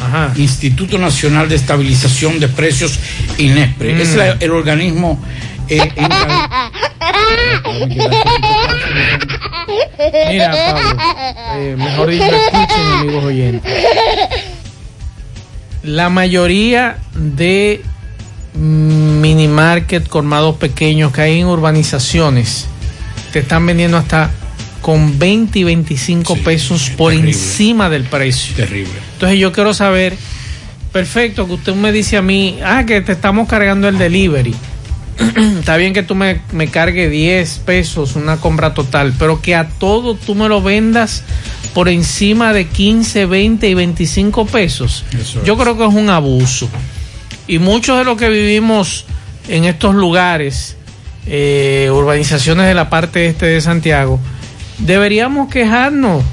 Ajá. Instituto Nacional de Estabilización de Precios, INESPRE. Mm. Es el organismo eh, encargado- Mira, Pablo, eh, mejor dicho, escuchen, amigos oyentes. La mayoría de mini market, colmados pequeños que hay en urbanizaciones, te están vendiendo hasta con 20 y 25 pesos por terrible. encima del precio. Terrible. Entonces yo quiero saber, perfecto, que usted me dice a mí, ah, que te estamos cargando el delivery. Está bien que tú me, me cargue 10 pesos una compra total, pero que a todo tú me lo vendas por encima de 15, 20 y 25 pesos. Eso Yo creo que es un abuso. Y muchos de los que vivimos en estos lugares, eh, urbanizaciones de la parte este de Santiago, deberíamos quejarnos.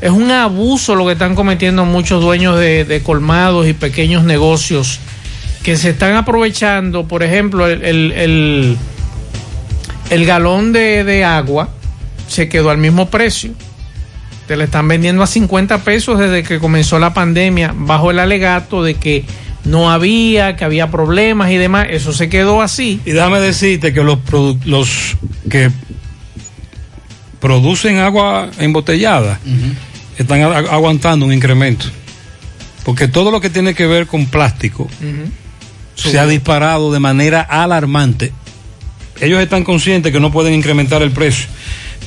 Es un abuso lo que están cometiendo muchos dueños de, de colmados y pequeños negocios que se están aprovechando, por ejemplo, el, el, el- el galón de, de agua se quedó al mismo precio. Te le están vendiendo a 50 pesos desde que comenzó la pandemia, bajo el alegato de que no había, que había problemas y demás. Eso se quedó así. Y déjame decirte que los, produ- los que producen agua embotellada están aguantando un incremento. Porque todo lo que tiene que ver con plástico se ha disparado de manera alarmante. Ellos están conscientes que no pueden incrementar el precio.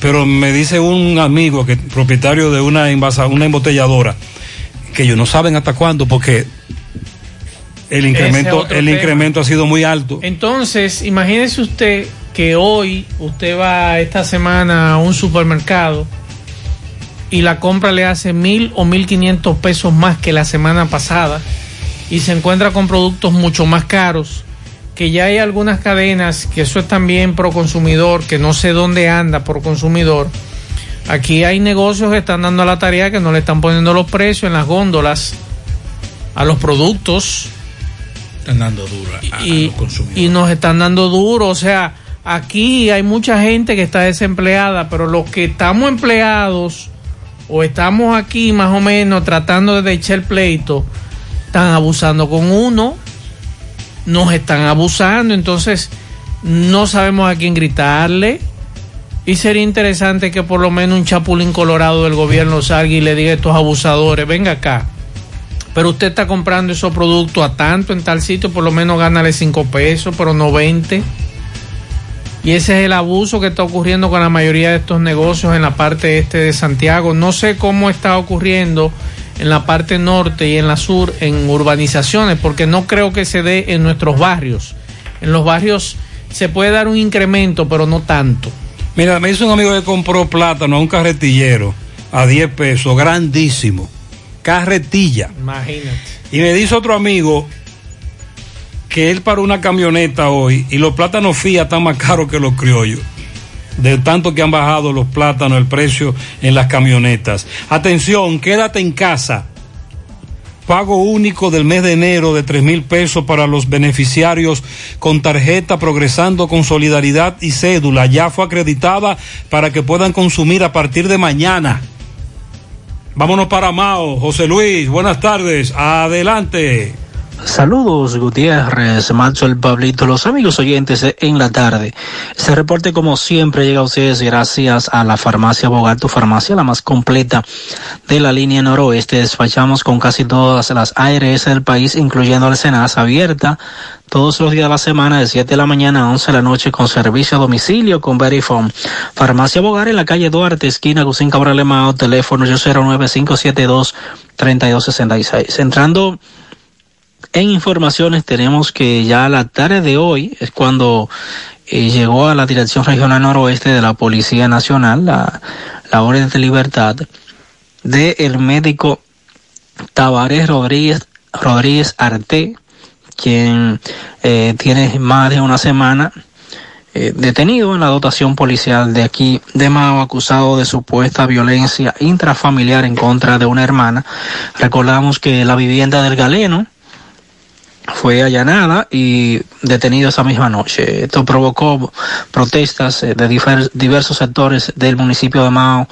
Pero me dice un amigo que propietario de una envasa, una embotelladora, que ellos no saben hasta cuándo porque el incremento, el tema. incremento ha sido muy alto. Entonces, imagínese usted que hoy usted va esta semana a un supermercado y la compra le hace mil o mil quinientos pesos más que la semana pasada. Y se encuentra con productos mucho más caros, que ya hay algunas cadenas, que eso es también pro consumidor, que no sé dónde anda por consumidor. Aquí hay negocios que están dando la tarea que no le están poniendo los precios en las góndolas a los productos Están dando duro a, a y, los consumidores. y nos están dando duro. O sea, aquí hay mucha gente que está desempleada, pero los que estamos empleados o estamos aquí más o menos tratando de echar el pleito, están abusando con uno, nos están abusando, entonces no sabemos a quién gritarle. Y sería interesante que por lo menos un chapulín colorado del gobierno salga y le diga a estos abusadores, venga acá. Pero usted está comprando esos productos a tanto en tal sitio, por lo menos gánale 5 pesos, pero no 20. Y ese es el abuso que está ocurriendo con la mayoría de estos negocios en la parte este de Santiago. No sé cómo está ocurriendo en la parte norte y en la sur, en urbanizaciones, porque no creo que se dé en nuestros barrios. En los barrios se puede dar un incremento, pero no tanto. Mira, me hizo un amigo que compró plátano a un carretillero a 10 pesos, grandísimo. Carretilla. Imagínate. Y me dice otro amigo que él paró una camioneta hoy y los plátanos fía están más caros que los criollos. De tanto que han bajado los plátanos, el precio en las camionetas. Atención, quédate en casa. Pago único del mes de enero de 3 mil pesos para los beneficiarios con tarjeta progresando con solidaridad y cédula. Ya fue acreditada para que puedan consumir a partir de mañana. Vámonos para Mao. José Luis, buenas tardes. Adelante. Saludos Gutiérrez, Macho el Pablito, los amigos oyentes en la tarde. Este reporte como siempre llega a ustedes gracias a la farmacia Bogar, tu farmacia la más completa de la línea noroeste. Despachamos con casi todas las ARS del país, incluyendo la Senasa abierta todos los días de la semana de 7 de la mañana a 11 de la noche con servicio a domicilio con Verifone. Farmacia Bogar en la calle Duarte, esquina Gusín Cabral Mao, teléfono 809-572-3266. Entrando en informaciones tenemos que ya a la tarde de hoy es cuando eh, llegó a la Dirección Regional Noroeste de la Policía Nacional la, orden de libertad de el médico Tavares Rodríguez, Rodríguez Arte, quien eh, tiene más de una semana eh, detenido en la dotación policial de aquí de Mao acusado de supuesta violencia intrafamiliar en contra de una hermana. Recordamos que la vivienda del galeno fue allanada y detenido esa misma noche. Esto provocó protestas eh, de diversos sectores del municipio de Mao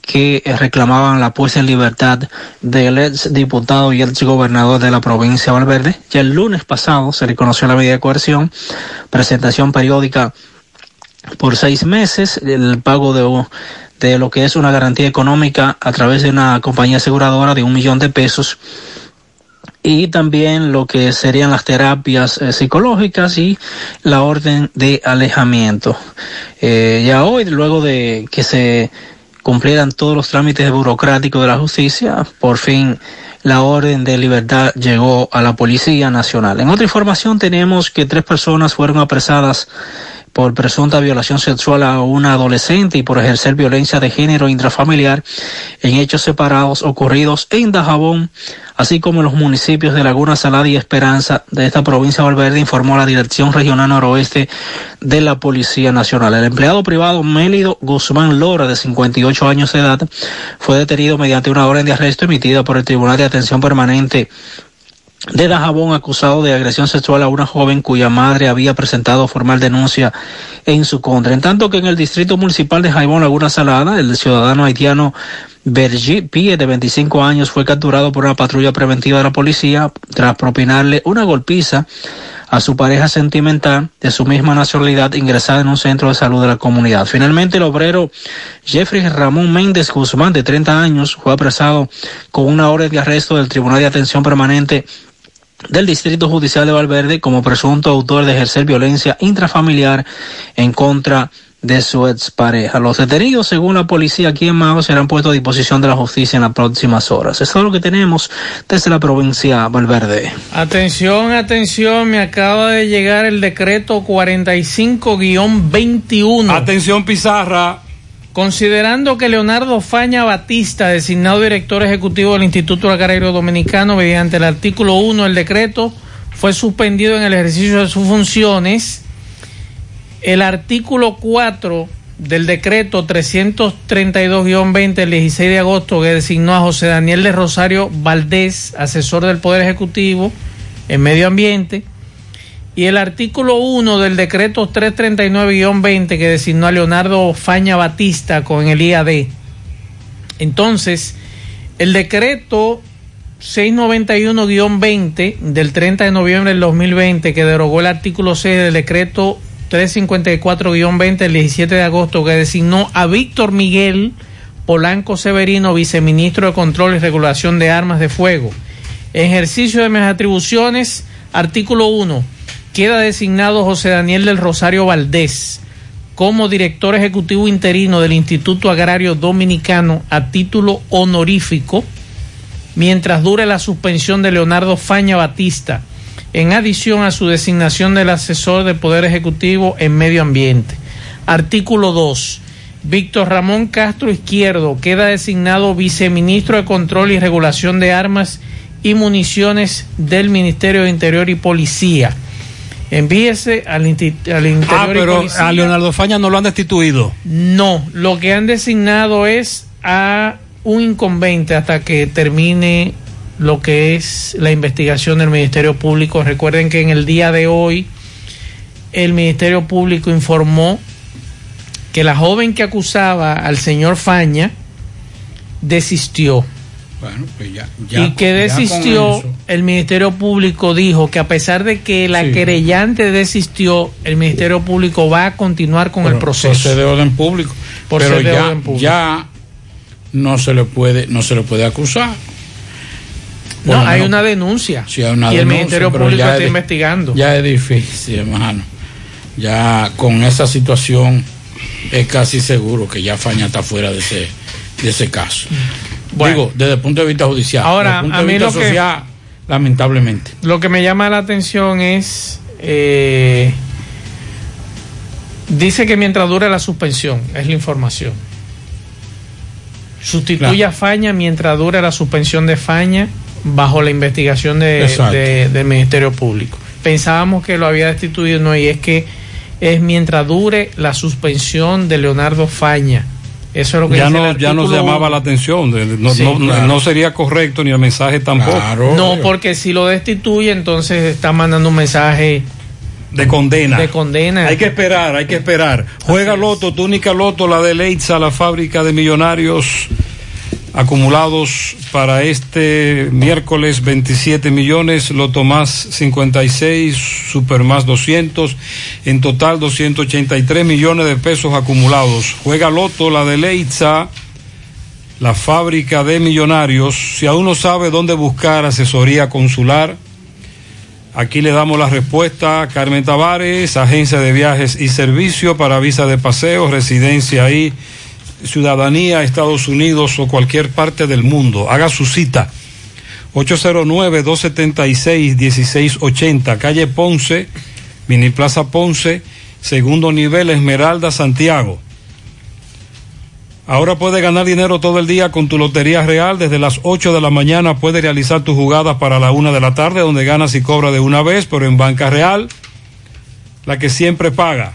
que eh, reclamaban la puesta en libertad del ex diputado y ex gobernador de la provincia de Valverde. Ya el lunes pasado se reconoció la medida de coerción, presentación periódica por seis meses, el pago de, de lo que es una garantía económica a través de una compañía aseguradora de un millón de pesos y también lo que serían las terapias eh, psicológicas y la orden de alejamiento. Eh, ya hoy, luego de que se cumplieran todos los trámites burocráticos de la justicia, por fin la orden de libertad llegó a la Policía Nacional. En otra información tenemos que tres personas fueron apresadas por presunta violación sexual a una adolescente y por ejercer violencia de género intrafamiliar en hechos separados ocurridos en Dajabón, así como en los municipios de Laguna Salada y Esperanza de esta provincia de Valverde, informó la Dirección Regional Noroeste de la Policía Nacional. El empleado privado Mélido Guzmán Lora, de 58 años de edad, fue detenido mediante una orden de arresto emitida por el Tribunal de Atención Permanente de Dajabón acusado de agresión sexual a una joven cuya madre había presentado formal denuncia en su contra. En tanto que en el distrito municipal de Jaibón Laguna Salada, el ciudadano haitiano Bergi Pie, de 25 años, fue capturado por una patrulla preventiva de la policía tras propinarle una golpiza a su pareja sentimental de su misma nacionalidad ingresada en un centro de salud de la comunidad. Finalmente, el obrero Jeffrey Ramón Méndez Guzmán, de 30 años, fue apresado con una orden de arresto del Tribunal de Atención Permanente del Distrito Judicial de Valverde como presunto autor de ejercer violencia intrafamiliar en contra de su expareja. Los detenidos, según la policía aquí en Mao, serán puestos a disposición de la justicia en las próximas horas. Eso es lo que tenemos desde la provincia Valverde. Atención, atención, me acaba de llegar el decreto 45-21. Atención, Pizarra. Considerando que Leonardo Faña Batista, designado director ejecutivo del Instituto Agrario Dominicano, mediante el artículo 1 del decreto, fue suspendido en el ejercicio de sus funciones, el artículo 4 del decreto 332-20 del 16 de agosto que designó a José Daniel de Rosario Valdés, asesor del Poder Ejecutivo en Medio Ambiente, y el artículo 1 del decreto 339-20 que designó a Leonardo Faña Batista con el IAD. Entonces, el decreto 691-20 del 30 de noviembre del 2020 que derogó el artículo 6 del decreto 354-20 del 17 de agosto que designó a Víctor Miguel Polanco Severino, viceministro de Control y Regulación de Armas de Fuego. Ejercicio de mis atribuciones, artículo 1. Queda designado José Daniel del Rosario Valdés como director ejecutivo interino del Instituto Agrario Dominicano a título honorífico mientras dure la suspensión de Leonardo Faña Batista en adición a su designación del asesor del Poder Ejecutivo en Medio Ambiente. Artículo 2. Víctor Ramón Castro Izquierdo queda designado viceministro de Control y Regulación de Armas y Municiones del Ministerio de Interior y Policía. Envíese al, al Interior Ah, pero a Leonardo Faña no lo han destituido. No, lo que han designado es a un incumbente hasta que termine lo que es la investigación del Ministerio Público. Recuerden que en el día de hoy el Ministerio Público informó que la joven que acusaba al señor Faña desistió. Bueno, pues ya, ya- y que desistió, el Ministerio Público dijo que a pesar de que la Sí. querellante desistió, el Ministerio Público va a continuar con el proceso. Por de orden público. Por pero de ya, orden público. ya no se le puede, no se le puede acusar. No, hay una denuncia. Sí, hay una y el Ministerio Público está es- investigando. Ya es difícil, hermano. Ya con esa situación es casi seguro que ya Faña está fuera de ese, de ese caso. Bueno. Digo, desde el punto de vista judicial. Ahora, desde el punto a de mí vista lo que- social, lamentablemente. Lo que me llama la atención es. eh, dice que mientras dure la suspensión, es la información. Sustituye a Faña mientras dure la suspensión de Faña bajo la investigación de- del Ministerio Público. Pensábamos que lo había destituido, no, y es que es mientras dure la suspensión de Leonardo Faña. Eso es lo que Ya dice no, el ya no artículo llamaba la atención. no, Sí, no- claro. no sería correcto ni el mensaje tampoco. No, porque si lo destituye, entonces está mandando un mensaje de condena. De condena. Hay que esperar, hay que esperar. Juega Loto, túnica Loto, la de Leitza, la fábrica de millonarios acumulados para este miércoles 27 millones, Loto más 56, Super más 200, en total 283 millones de pesos acumulados. Juega Loto, la de Leitza, la fábrica de millonarios. Si aún no sabe dónde buscar asesoría consular, Aquí le damos la respuesta. Carmen Tavares, agencia de viajes y servicio para visa de paseo, residencia y ciudadanía, Estados Unidos o cualquier parte del mundo. Haga su cita. 809-276-1680, calle Ponce, Mini Plaza Ponce, segundo nivel, Esmeralda, Santiago. Ahora puedes ganar dinero todo el día con tu Lotería Real. Desde las 8 de la mañana puedes realizar tus jugadas para la 1 de la tarde, donde ganas y cobras de una vez, pero en Banca Real, la que siempre paga.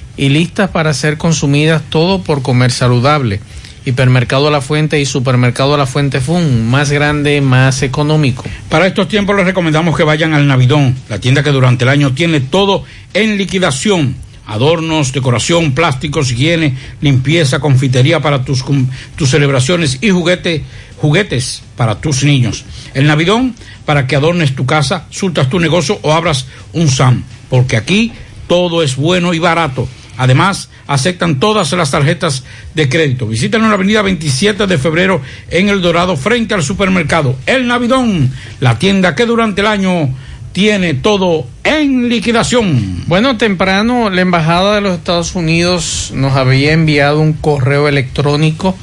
y listas para ser consumidas todo por comer saludable. Hipermercado la Fuente y Supermercado la Fuente Fund, más grande, más económico. Para estos tiempos les recomendamos que vayan al Navidón, la tienda que durante el año tiene todo en liquidación. Adornos, decoración, plásticos, higiene, limpieza, confitería para tus, tus celebraciones y juguete, juguetes para tus niños. El Navidón para que adornes tu casa, surtas tu negocio o abras un SAM. Porque aquí todo es bueno y barato. Además, aceptan todas las tarjetas de crédito. Visítanos en la avenida 27 de febrero en El Dorado, frente al supermercado El Navidón, la tienda que durante el año tiene todo en liquidación. Bueno, temprano la Embajada de los Estados Unidos nos había enviado un correo electrónico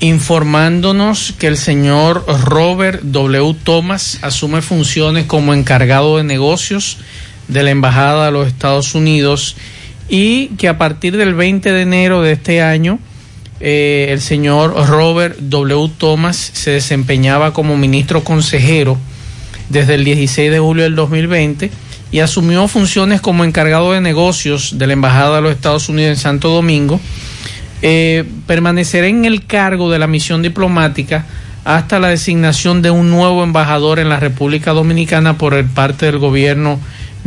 informándonos que el señor Robert W. Thomas asume funciones como encargado de negocios de la Embajada de los Estados Unidos y que a partir del 20 de enero de este año eh, el señor Robert W. Thomas se desempeñaba como ministro consejero desde el 16 de julio del 2020 y asumió funciones como encargado de negocios de la Embajada de los Estados Unidos en Santo Domingo. Eh, permanecerá en el cargo de la misión diplomática hasta la designación de un nuevo embajador en la República Dominicana por parte del gobierno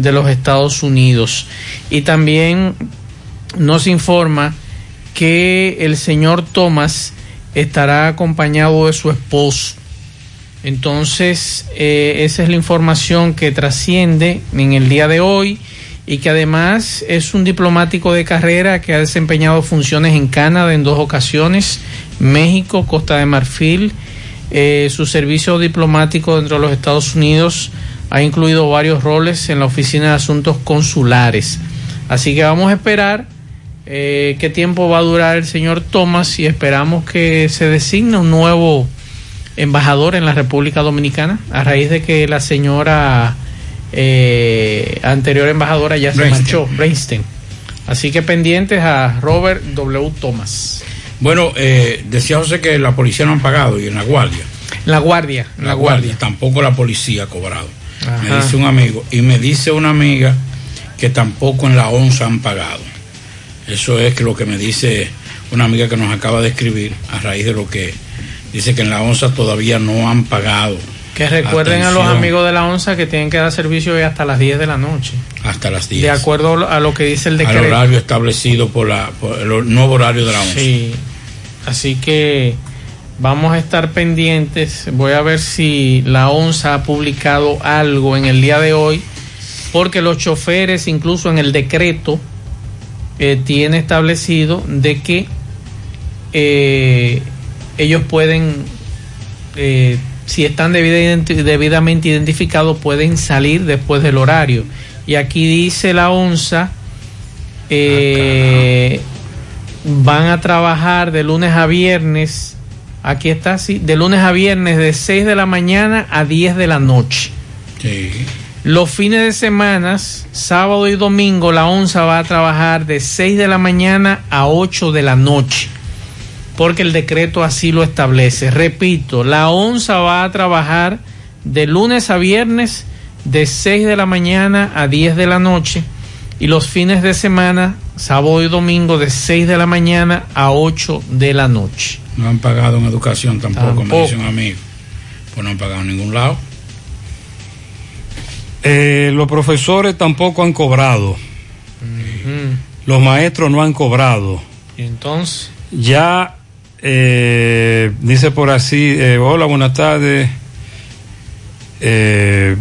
de los Estados Unidos. Y también nos informa que el señor Thomas estará acompañado de su esposo. Entonces, eh, esa es la información que trasciende en el día de hoy y que además es un diplomático de carrera que ha desempeñado funciones en Canadá en dos ocasiones, México, Costa de Marfil. Eh, su servicio diplomático dentro de los Estados Unidos ha incluido varios roles en la Oficina de Asuntos Consulares. Así que vamos a esperar eh, qué tiempo va a durar el señor Thomas y esperamos que se designe un nuevo embajador en la República Dominicana a raíz de que la señora eh, anterior embajadora ya se marchó, Breinstein. Así que pendientes a Robert W. Thomas. Bueno, eh, decía José que la policía no han pagado y en la guardia. La guardia, la, guardia. Tampoco la policía ha cobrado. Me dice un amigo y me dice una amiga que tampoco en la ONSA han pagado. Eso es lo que me dice una amiga que nos acaba de escribir a raíz de lo que dice que en la ONSA todavía no han pagado. Que recuerden a los amigos de la ONSA que tienen que dar servicio hoy hasta las 10 de la noche. Hasta las 10. De acuerdo a lo que dice el decreto. Al horario establecido por, la, por el nuevo horario de la ONSA. Sí. Así que vamos a estar pendientes. Voy a ver si la ONSA ha publicado algo en el día de hoy. Porque los choferes, incluso en el decreto, eh, tiene establecido de que eh, ellos pueden eh, si están debidamente identificados, pueden salir después del horario. Y aquí dice la ONSA, eh, van a trabajar de lunes a viernes, aquí está así, de lunes a viernes de 6 de la mañana a 10 de la noche. Los fines de semana, sábado y domingo, la ONSA va a trabajar de 6 de la mañana a 8 de la noche porque el decreto así lo establece. Repito, la ONSA va a trabajar de lunes a viernes de 6 de la mañana a 10 de la noche y los fines de semana, sábado y domingo, de 6 de la mañana a 8 de la noche. No han pagado en educación tampoco, me dice un amigo. Pues no han pagado en ningún lado. Eh, los profesores tampoco han cobrado. Los maestros no han cobrado. ¿Y entonces? Ya eh, dice por así, eh, hola, buenas tardes. Eh,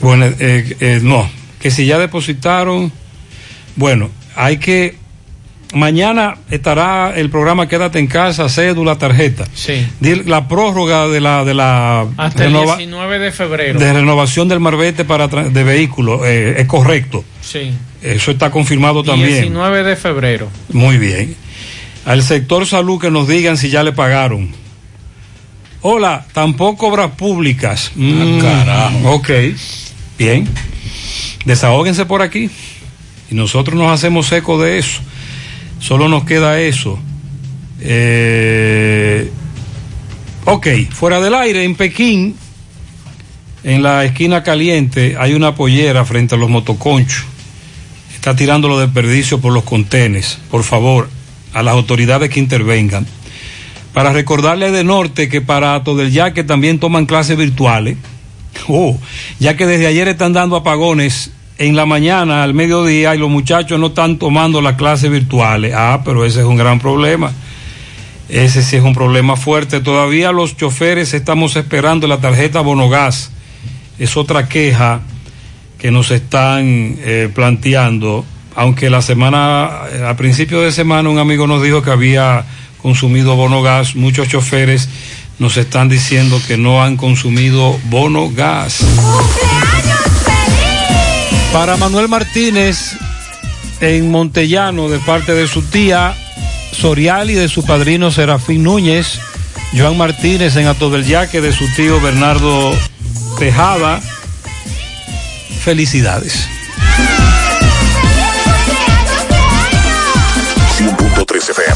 bueno, eh, eh, no, que si ya depositaron, bueno, hay que, mañana estará el programa Quédate en casa, cédula, tarjeta. Sí. La prórroga de la, de la Hasta el 19 de febrero. de renovación del marbete para de vehículos, eh, es correcto. Sí. Eso está confirmado también. 19 de febrero. Muy bien. Al sector salud que nos digan si ya le pagaron. Hola, tampoco obras públicas. Mm, carajo. Ok, bien. Desahóguense por aquí. Y nosotros nos hacemos eco de eso. Solo nos queda eso. Eh, ok, fuera del aire, en Pekín, en la esquina caliente, hay una pollera frente a los motoconchos está tirando los desperdicios por los contenes. Por favor, a las autoridades que intervengan. Para recordarle de norte que para del Yaque también toman clases virtuales. Oh, ya que desde ayer están dando apagones en la mañana, al mediodía, y los muchachos no están tomando las clases virtuales. Ah, pero ese es un gran problema. Ese sí es un problema fuerte. Todavía los choferes estamos esperando la tarjeta Bonogás. Es otra queja que nos están eh, planteando, aunque la semana, eh, a principio de semana un amigo nos dijo que había consumido bono gas, muchos choferes nos están diciendo que no han consumido bono gas. Para Manuel Martínez en Montellano de parte de su tía Sorial y de su padrino Serafín Núñez, Joan Martínez en Ato del Yaque de su tío Bernardo Tejada. Felicidades. 100.3 FM.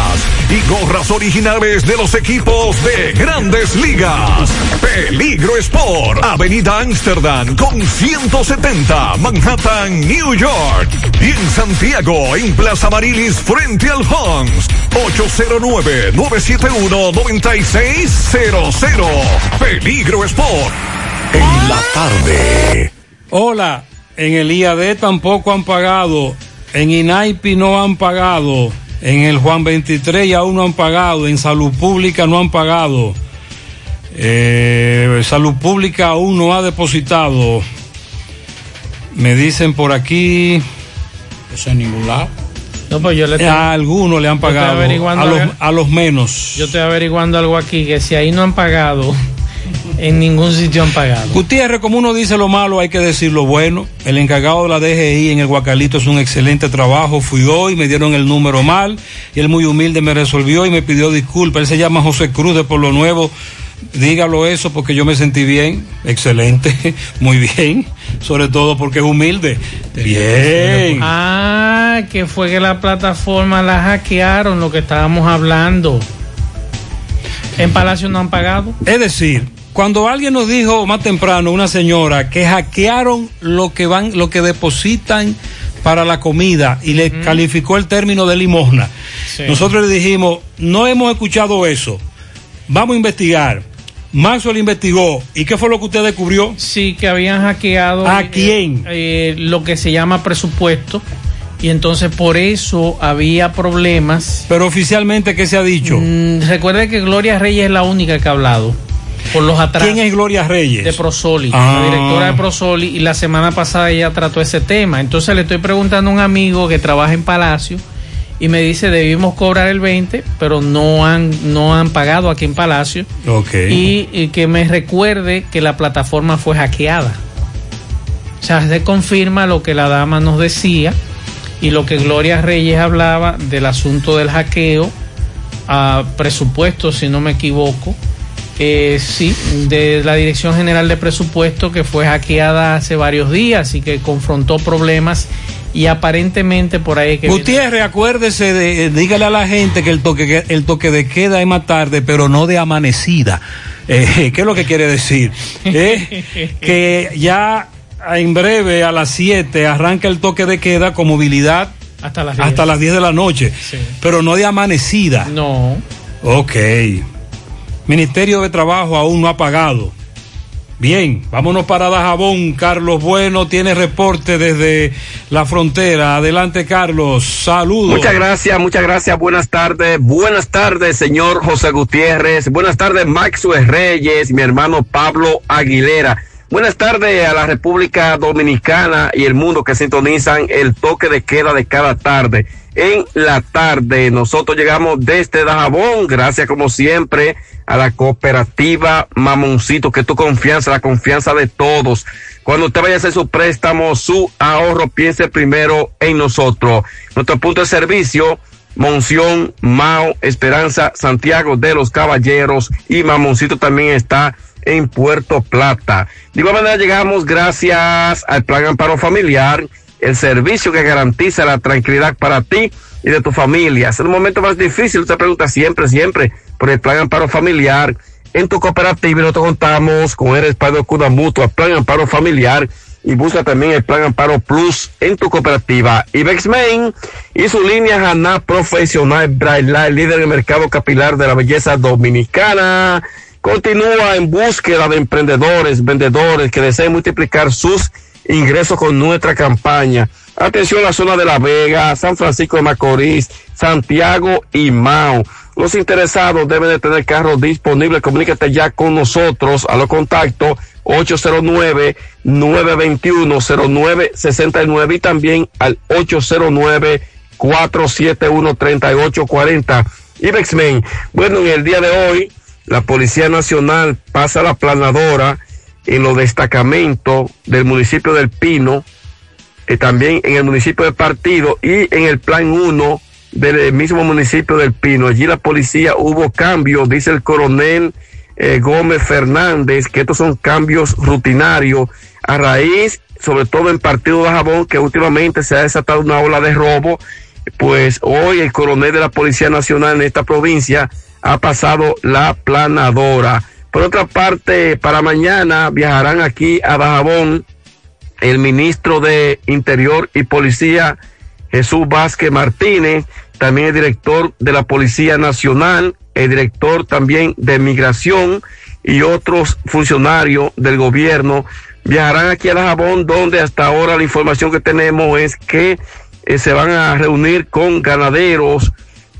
y gorras originales de los equipos de grandes ligas. Peligro Sport, Avenida Amsterdam con 170, Manhattan, New York. Y en Santiago, en Plaza Marilis, frente al Hans, 809-971-9600. Peligro Sport. En la tarde. Hola, en el IAD tampoco han pagado, en INAIPI no han pagado, en el Juan 23 ya aún no han pagado, en Salud Pública no han pagado, eh, Salud Pública aún no ha depositado. Me dicen por aquí. Eso en ningún lado. No, pues yo le estoy- A algunos le han pagado, a los, a los menos. Yo estoy averiguando algo aquí, que si ahí no han pagado, en ningún sitio han pagado. Gutiérrez, como uno dice lo malo, hay que decir lo bueno. El encargado de la DGI en el Guacalito es un excelente trabajo. Fui hoy, me dieron el número mal y él muy humilde me resolvió y me pidió disculpas. Él se llama José Cruz de Por lo Nuevo. Dígalo eso porque yo me sentí bien, excelente, muy bien, sobre todo porque es humilde. Bien. Ah, que fue que la plataforma la hackearon, lo que estábamos hablando. En Palacio no han pagado. Es decir, cuando alguien nos dijo más temprano, una señora, que hackearon lo que van, lo que depositan para la comida y le calificó el término de limosna. Sí. Nosotros le dijimos, no hemos escuchado eso. Vamos a investigar. Maxwell investigó. ¿Y qué fue lo que usted descubrió? Sí, que habían hackeado. ¿A eh, quién? eh, lo que se llama presupuesto. Y entonces por eso había problemas. Pero oficialmente, ¿qué se ha dicho? Mm, recuerde que Gloria Reyes es la única que ha hablado. Por los atrasos. ¿Quién es Gloria Reyes? De Prosoli, Ah. la directora de Prosoli, y la semana pasada ella trató ese tema. Entonces le estoy preguntando a un amigo que trabaja en Palacio y me dice debimos cobrar el 20, pero no han, no han pagado aquí en Palacio. Ok. Y, y que me recuerde que la plataforma fue hackeada. O sea, se confirma lo que la dama nos decía y lo que Gloria Reyes hablaba del asunto del hackeo a presupuesto, si no me equivoco. Eh, sí, de la Dirección General de Presupuesto que fue hackeada hace varios días y que confrontó problemas y aparentemente por ahí que viene- Gutiérrez, acuérdese de, eh, dígale a la gente que el toque, el toque de queda es más tarde, pero no de amanecida. Eh, ¿Qué es lo que quiere decir? Eh, que ya En breve, a las 7, arranca el toque de queda con movilidad Hasta las 10. hasta las 10 de la noche. Sí. Pero no de amanecida. No. Ok. Ministerio de Trabajo aún no ha pagado. Bien, vámonos para Dajabón. Carlos Bueno tiene reporte desde la frontera. Adelante, Carlos. Saludos. Muchas gracias, muchas gracias. Buenas tardes. Buenas tardes, señor José Gutiérrez. Buenas tardes, Maxwell Reyes, mi hermano Pablo Aguilera. Buenas tardes a la República Dominicana y el mundo que sintonizan el toque de queda de cada tarde. En la tarde, nosotros llegamos desde Dajabón, gracias como siempre a la cooperativa Mamoncito, que tu confianza, la confianza de todos. Cuando usted vaya a hacer su préstamo, su ahorro, piense primero en nosotros. Nuestro punto de servicio, Monción, Mao, Esperanza, Santiago de los Caballeros y Mamoncito también está en Puerto Plata. De igual manera llegamos gracias al Plan Amparo Familiar, el servicio que garantiza la tranquilidad para ti y de tu familia. Es el momento más difícil, usted pregunta siempre, siempre por el Plan Amparo Familiar. En tu cooperativa y nosotros contamos con el respaldo Cuda Mutua, Plan Amparo Familiar y busca también el Plan Amparo Plus en tu cooperativa. Ibex Main y su línea Haná Profesional Light, líder en el mercado capilar de la belleza dominicana. Continúa en búsqueda de emprendedores, vendedores que deseen multiplicar sus ingresos con nuestra campaña. Atención a la zona de La Vega, San Francisco de Macorís, Santiago y Mao. Los interesados deben de tener carros disponibles. Comunícate ya con nosotros a los contactos 809-921-0969 y también al 809-471-3840. Ibexmen, bueno, en el día de hoy, la Policía Nacional pasa la planadora en los destacamentos del municipio del Pino, eh, también en el municipio de Partido y en el Plan 1 del mismo municipio del Pino. Allí la policía hubo cambios, dice el coronel eh, Gómez Fernández, que estos son cambios rutinarios a raíz, sobre todo en Partido de Jabón, que últimamente se ha desatado una ola de robo. Pues hoy el coronel de la Policía Nacional en esta provincia ha pasado la planadora. Por otra parte, para mañana viajarán aquí a Dajabón el ministro de Interior y Policía, Jesús Vázquez Martínez, también el director de la Policía Nacional, el director también de Migración y otros funcionarios del gobierno viajarán aquí a Dajabón, donde hasta ahora la información que tenemos es que eh, se van a reunir con ganaderos,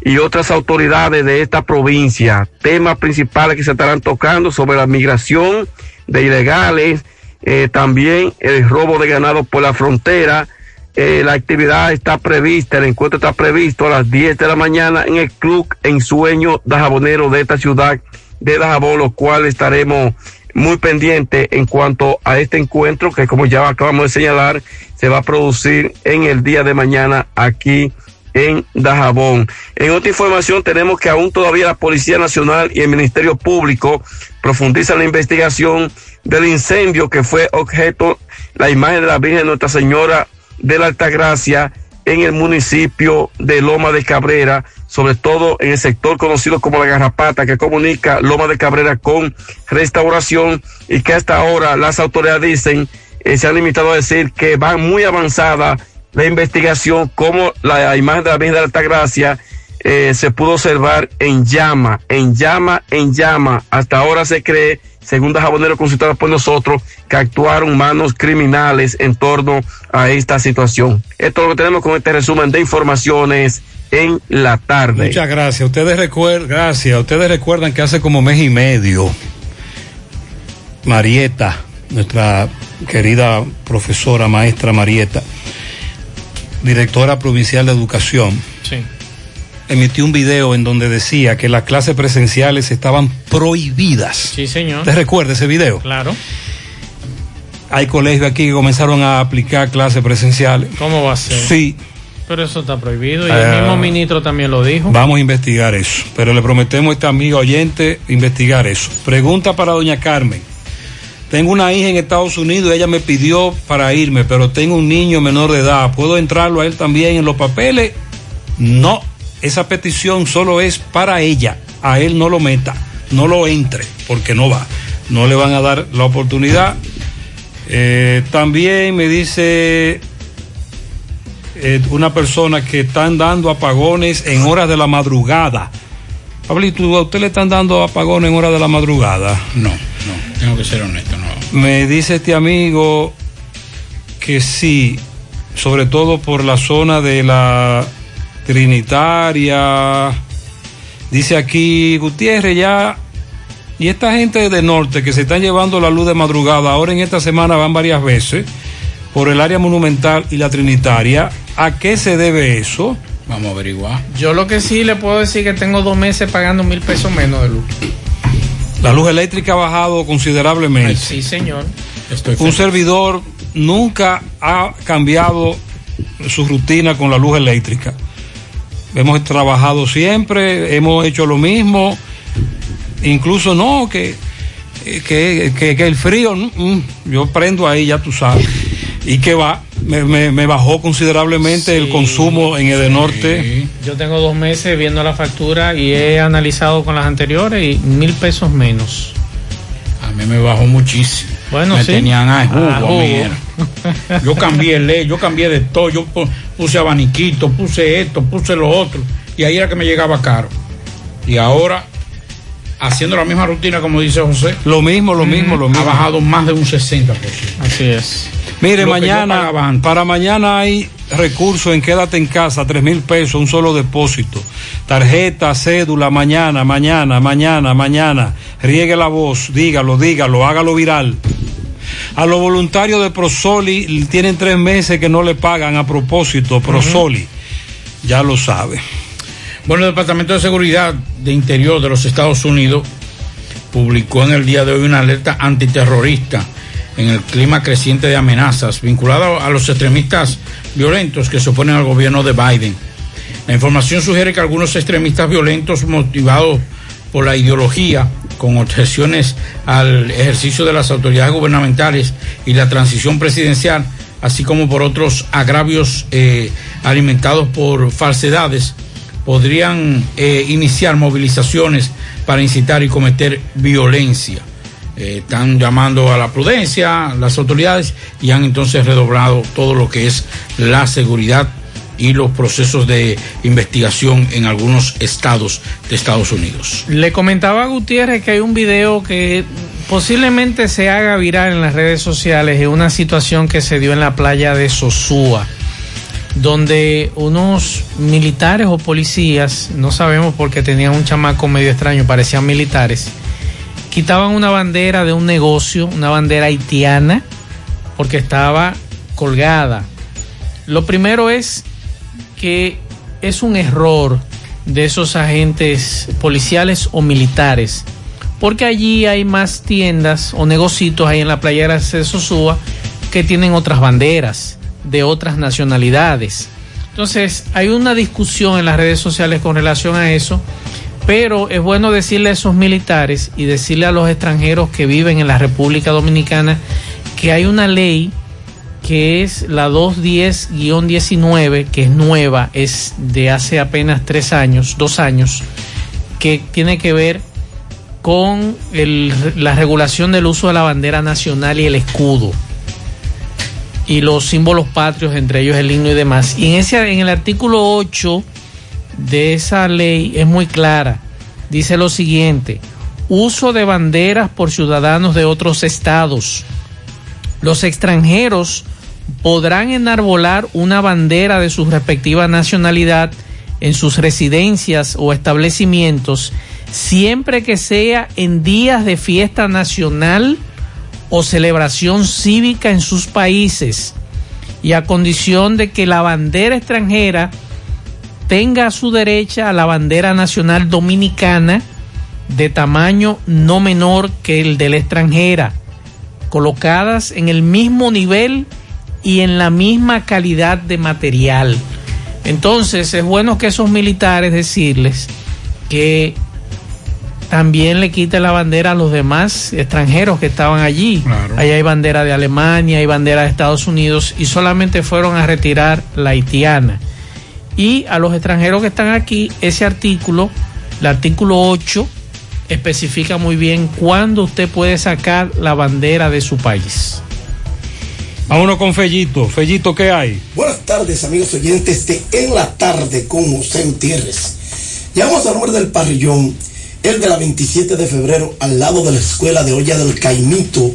y otras autoridades de esta provincia. Temas principales que se estarán tocando sobre la migración de ilegales, eh, también el robo de ganado por la frontera. Eh, la actividad está prevista, el encuentro está previsto a las 10 de la mañana en el Club Ensueño Dajabonero de esta ciudad de Dajabón, lo cual estaremos muy pendientes en cuanto a este encuentro que como ya acabamos de señalar, se va a producir en el día de mañana aquí en Dajabón. En otra información tenemos que aún todavía la Policía Nacional y el Ministerio Público profundizan la investigación del incendio que fue objeto la imagen de la Virgen Nuestra Señora de la Altagracia en el municipio de Loma de Cabrera, sobre todo en el sector conocido como la Garrapata, que comunica Loma de Cabrera con restauración y que hasta ahora las autoridades dicen, eh, se han limitado a decir que van muy avanzada la investigación, como la imagen de la Virgen de la Altagracia eh, se pudo observar en llama, en llama, en llama. Hasta ahora se cree, según Jabonero consultado por nosotros, que actuaron manos criminales en torno a esta situación. Esto es lo que tenemos con este resumen de informaciones en la tarde. Muchas gracias. Ustedes recuerdan, gracias. Ustedes recuerdan que hace como mes y medio, Marieta, nuestra querida profesora, maestra Marieta, directora provincial de educación, Sí. emitió un video en donde decía que las clases presenciales estaban prohibidas. Sí, señor. ¿Usted recuerda ese video? Claro. Hay colegios aquí que comenzaron a aplicar clases presenciales. ¿Cómo va a ser? Sí. Pero eso está prohibido y Ah. el mismo ministro también lo dijo. Vamos a investigar eso. Pero le prometemos a esta amiga oyente investigar eso. Pregunta para doña Carmen. Tengo una hija en Estados Unidos ella me pidió para irme, pero tengo un niño menor de edad. ¿Puedo entrarlo a él también en los papeles? No. Esa petición solo es para ella. A él no lo meta. No lo entre, porque no va. No le van a dar la oportunidad. Eh, también me dice eh, una persona que están dando apagones en horas de la madrugada. Pablito, ¿a usted le están dando apagones en horas de la madrugada? No, no, tengo que ser honesto, no. Me dice este amigo que sí, sobre todo por la zona de la Trinitaria. Dice aquí Gutiérrez ya. Y esta gente de norte que se están llevando la luz de madrugada, ahora en esta semana van varias veces por el área monumental y la Trinitaria. ¿A qué se debe eso? Vamos a averiguar. Yo lo que sí le puedo decir que tengo dos meses pagando mil pesos menos de luz. La luz eléctrica ha bajado considerablemente. Sí, señor. Un servidor nunca ha cambiado su rutina con la luz eléctrica. Hemos trabajado siempre, hemos hecho lo mismo. Incluso no, que, que, que- que el frío, mm, mm, yo prendo ahí, ya tú sabes. Y que va, me, me- me bajó considerablemente el consumo en Edenorte. Yo tengo dos meses viendo la factura y he analizado con las anteriores y mil pesos menos. A mí me bajó muchísimo. Bueno, me sí. tenían ah, jugo, Ah, a mí jugo. era. Yo cambié ley, yo cambié de todo, yo pu- puse abaniquito, puse esto, puse lo otro, y ahí era que me llegaba caro. Y ahora, haciendo la misma rutina como dice José. Lo mismo, lo mismo, lo mismo. Ha bajado más de un 60%. Así es. Mire, Lo mañana, para mañana hay recursos en Quédate en casa, tres mil pesos, un solo depósito. Tarjeta, cédula, mañana, mañana, mañana, mañana. Riegue la voz, dígalo, dígalo, hágalo viral. A los voluntarios de Prosoli tienen tres meses que no le pagan a propósito, Prosoli. Ya lo sabe. Bueno, el Departamento de Seguridad de Interior de los Estados Unidos publicó en el día de hoy una alerta antiterrorista en el clima creciente de amenazas vinculada a los extremistas violentos que se oponen al gobierno de Biden. La información sugiere que algunos extremistas violentos motivados por la ideología, con objeciones al ejercicio de las autoridades gubernamentales y la transición presidencial, así como por otros agravios eh, alimentados por falsedades, podrían eh, iniciar movilizaciones para incitar y cometer violencia. Eh, están llamando a la prudencia las autoridades y han entonces redoblado todo lo que es la seguridad y los procesos de investigación en algunos estados de Estados Unidos. Le comentaba a Gutiérrez que hay un video que posiblemente se haga viral en las redes sociales en una situación que se dio en la playa de Sosúa, donde unos militares o policías, no sabemos porque tenían un chamaco medio extraño, parecían militares, quitaban una bandera de un negocio, una bandera haitiana, porque estaba colgada. Lo primero es que es un error de esos agentes policiales o militares, porque allí hay más tiendas o negocios ahí en la playera de Sosúa que tienen otras banderas de otras nacionalidades. Entonces, hay una discusión en las redes sociales con relación a eso, pero es bueno decirle a esos militares y decirle a los extranjeros que viven en la República Dominicana que hay una ley que es la 210-19, que es nueva, es de hace apenas tres años, dos años, que tiene que ver con la regulación del uso de la bandera nacional y el escudo y los símbolos patrios, entre ellos el himno y demás. Y en, ese, en el artículo 8 de esa ley es muy clara. Dice lo siguiente, uso de banderas por ciudadanos de otros estados. Los extranjeros podrán enarbolar una bandera de su respectiva nacionalidad en sus residencias o establecimientos siempre que sea en días de fiesta nacional o celebración cívica en sus países y a condición de que la bandera extranjera tenga a su derecha a la bandera nacional dominicana de tamaño no menor que el de la extranjera, colocadas en el mismo nivel y en la misma calidad de material. Entonces es bueno que esos militares decirles que también le quite la bandera a los demás extranjeros que estaban allí. Allá hay bandera de Alemania, hay bandera de Estados Unidos y solamente fueron a retirar la haitiana. Y a los extranjeros que están aquí, ese artículo, el artículo 8, especifica muy bien cuándo usted puede sacar la bandera de su país. Vámonos con Fellito. Fellito, ¿qué hay? Buenas tardes, amigos oyentes de En la Tarde con José Gutiérrez. Llegamos al nombre del parrillón, el de la 27 de febrero, al lado de la Escuela de Olla del Caimito,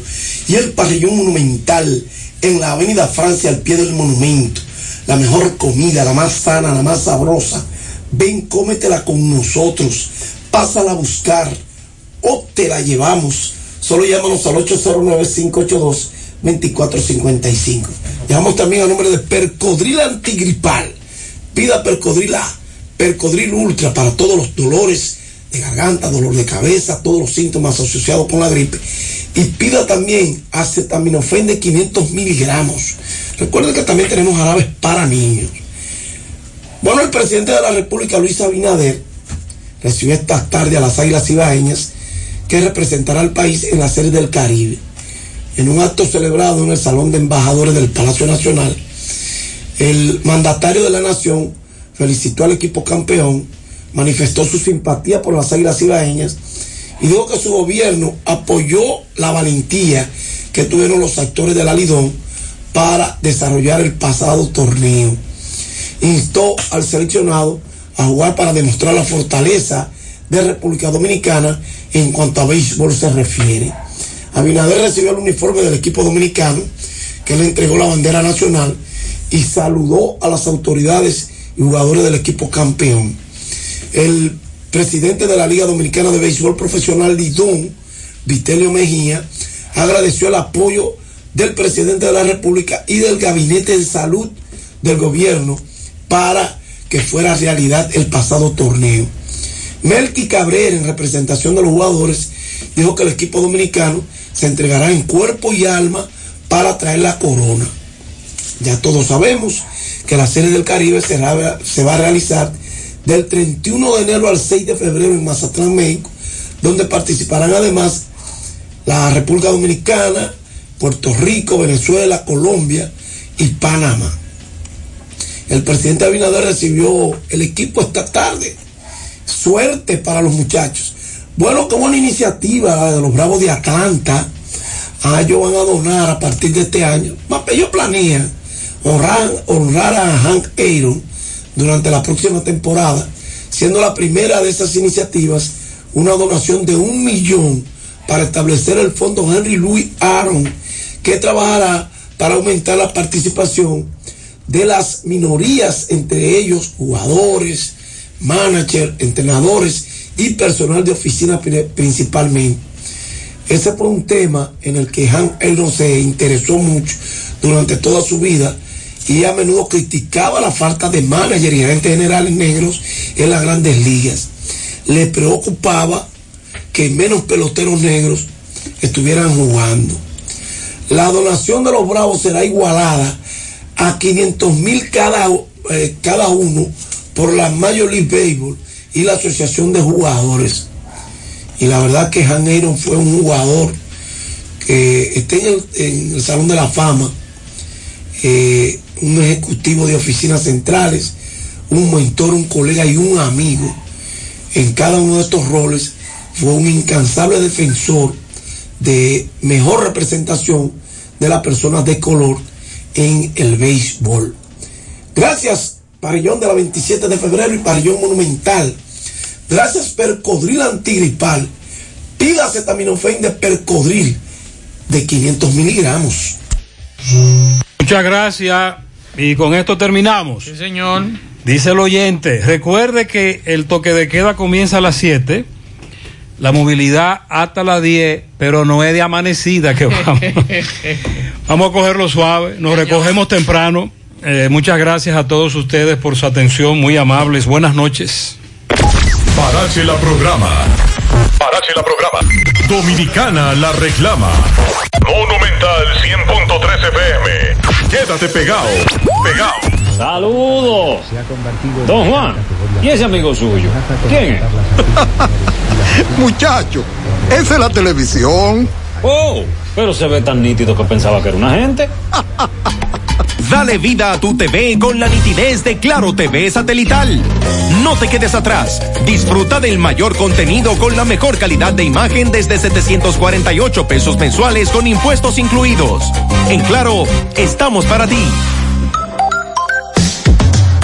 y el parrillón monumental en la Avenida Francia, al pie del monumento. La mejor comida, la más sana, la más sabrosa. Ven, cómetela con nosotros. Pásala a buscar o te la llevamos. Solo llámanos al 809-582-2455. Llamamos también al nombre de Percodril Antigripal. Pida Percodril A, Percodril Ultra para todos los dolores de garganta, dolor de cabeza, todos los síntomas asociados con la gripe. Y pida también acetaminofén de 500 miligramos. Recuerden que también tenemos jarabes para niños. Bueno, el presidente de la República, Luis Abinader, recibió esta tarde a las Águilas Ibaeñas que representará al país en la Serie del Caribe. En un acto celebrado en el Salón de Embajadores del Palacio Nacional, el mandatario de la Nación felicitó al equipo campeón, manifestó su simpatía por las Águilas Ibaeñas y dijo que su gobierno apoyó la valentía que tuvieron los actores del Alidón para desarrollar el pasado torneo. Instó al seleccionado a jugar para demostrar la fortaleza de República Dominicana en cuanto a béisbol se refiere. Abinader recibió el uniforme del equipo dominicano que le entregó la bandera nacional y saludó a las autoridades y jugadores del equipo campeón. El presidente de la Liga Dominicana de Béisbol Profesional Lidón, Vitelio Mejía, agradeció el apoyo del presidente de la República y del gabinete de salud del gobierno para que fuera realidad el pasado torneo. Melky Cabrera, en representación de los jugadores, dijo que el equipo dominicano se entregará en cuerpo y alma para traer la corona. Ya todos sabemos que la Serie del Caribe se va a realizar del 31 de enero al 6 de febrero en Mazatlán, México, donde participarán además la República Dominicana, Puerto Rico, Venezuela, Colombia y Panamá. El presidente Abinader recibió el equipo esta tarde. Suerte para los muchachos. Bueno, qué buena iniciativa de los Bravos de Atlanta. Ellos van a donar a partir de este año. Ellos planean honrar, honrar a Hank Aaron durante la próxima temporada, siendo la primera de esas iniciativas una donación de un millón para establecer el fondo Henry Louis Aaron, que trabajará para aumentar la participación de las minorías, entre ellos jugadores, managers, entrenadores y personal de oficina principalmente. Ese fue un tema en el que Han Aaron se interesó mucho durante toda su vida y a menudo criticaba la falta de manager y gerentes generales negros en las grandes ligas. Le preocupaba que menos peloteros negros estuvieran jugando. La donación de los Bravos será igualada a 500 mil cada, eh, cada uno por la Major League Baseball y la Asociación de Jugadores. Y la verdad que Han Aaron fue un jugador que está en el, Salón de la Fama, eh, un ejecutivo de oficinas centrales, un mentor, un colega y un amigo. En cada uno de estos roles fue un incansable defensor de mejor representación de las personas de color en el béisbol. Gracias, Parillón de la 27 de febrero y Parillón Monumental. Gracias, Percodril Antigripal. Pida acetaminofén de Percodril de 500 miligramos. Muchas gracias. Y con esto terminamos. Sí, señor. Dice el oyente, recuerde que el toque de queda comienza a las 7, la movilidad hasta las 10, pero no es de amanecida que vamos. vamos a cogerlo suave, nos recogemos temprano. Eh, muchas gracias a todos ustedes por su atención, muy amables. Buenas noches. Parache la programa. Parache la programa. Dominicana la reclama. Monumental 100.13 FM. Quédate pegado. Pegado. Saludos. Don Juan. ¿Y ese amigo suyo? ¿Quién es? Muchacho, esa es la televisión. Oh, pero se ve tan nítido que pensaba que era una gente. Dale vida a tu TV con la nitidez de Claro TV satelital. No te quedes atrás. Disfruta del mayor contenido con la mejor calidad de imagen desde 748 pesos mensuales con impuestos incluidos. En Claro, estamos para ti.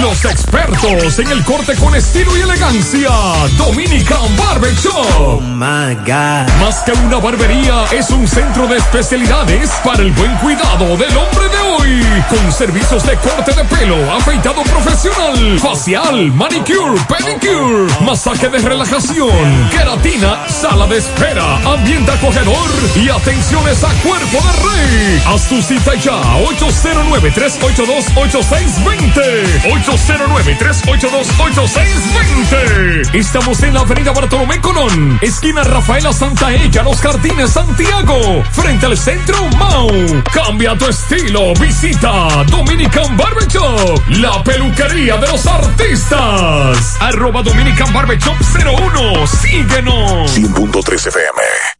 Los expertos en el corte con estilo y elegancia. Dominican Barber Shop. Oh my God. Más que una barbería, es un centro de especialidades para el buen cuidado del hombre de hoy. Con servicios de corte de pelo, afeitado profesional, facial, manicure, pedicure, masaje de relajación, queratina, sala de espera, ambiente acogedor y atenciones a cuerpo de rey. Haz tu cita ya. 809-382-8620. 809-382-8620. Estamos en la avenida Bartolomé Colón, esquina Rafaela Santa Ella, Los Jardines, Santiago, frente al centro Mau. Cambia tu estilo, visita Dominican Barber Shop, la peluquería de los artistas. Arroba Dominican Barber Shop 01, síguenos. 100.3 FM.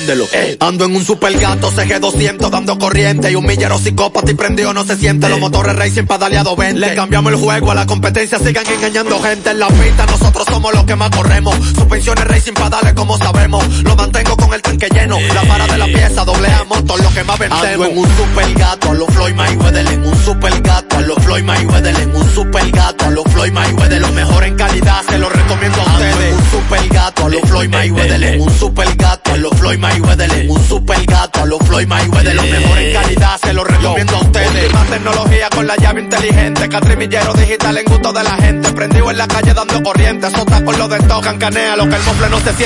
Préndelo. Ando en un super gato CG200 dando corriente y un millero psicópata y prendido no se siente. Los motores racing pedaleado 20. Le cambiamos el juego a la competencia, sigan engañando gente en la pista. Nosotros somos los que más corremos. Suspensiones racing pedales como sabemos. Lo mantengo con el tanque lleno. La para de la pieza, doble A motor, lo que más vendemos. Ando en un super gato a los Floyd Mayweather. En un super gato a los Floyd Mayweather. En un super gato a los Floyd Mayweather. Lo mejor en calidad, se lo recomiendo a ustedes. un super gato a los Floyd Mayweather. En un super gato a los Floyd Mayweather. Un super gato a los Floyd Mayweather. Lo mejor en calidad, se lo recomiendo a ustedes. Última tecnología con la llave inteligente. Catrimillero digital en gusto de la gente. Prendido en la calle dando corriente. Sota con lo de tocan, canea lo que el mofle no se siente.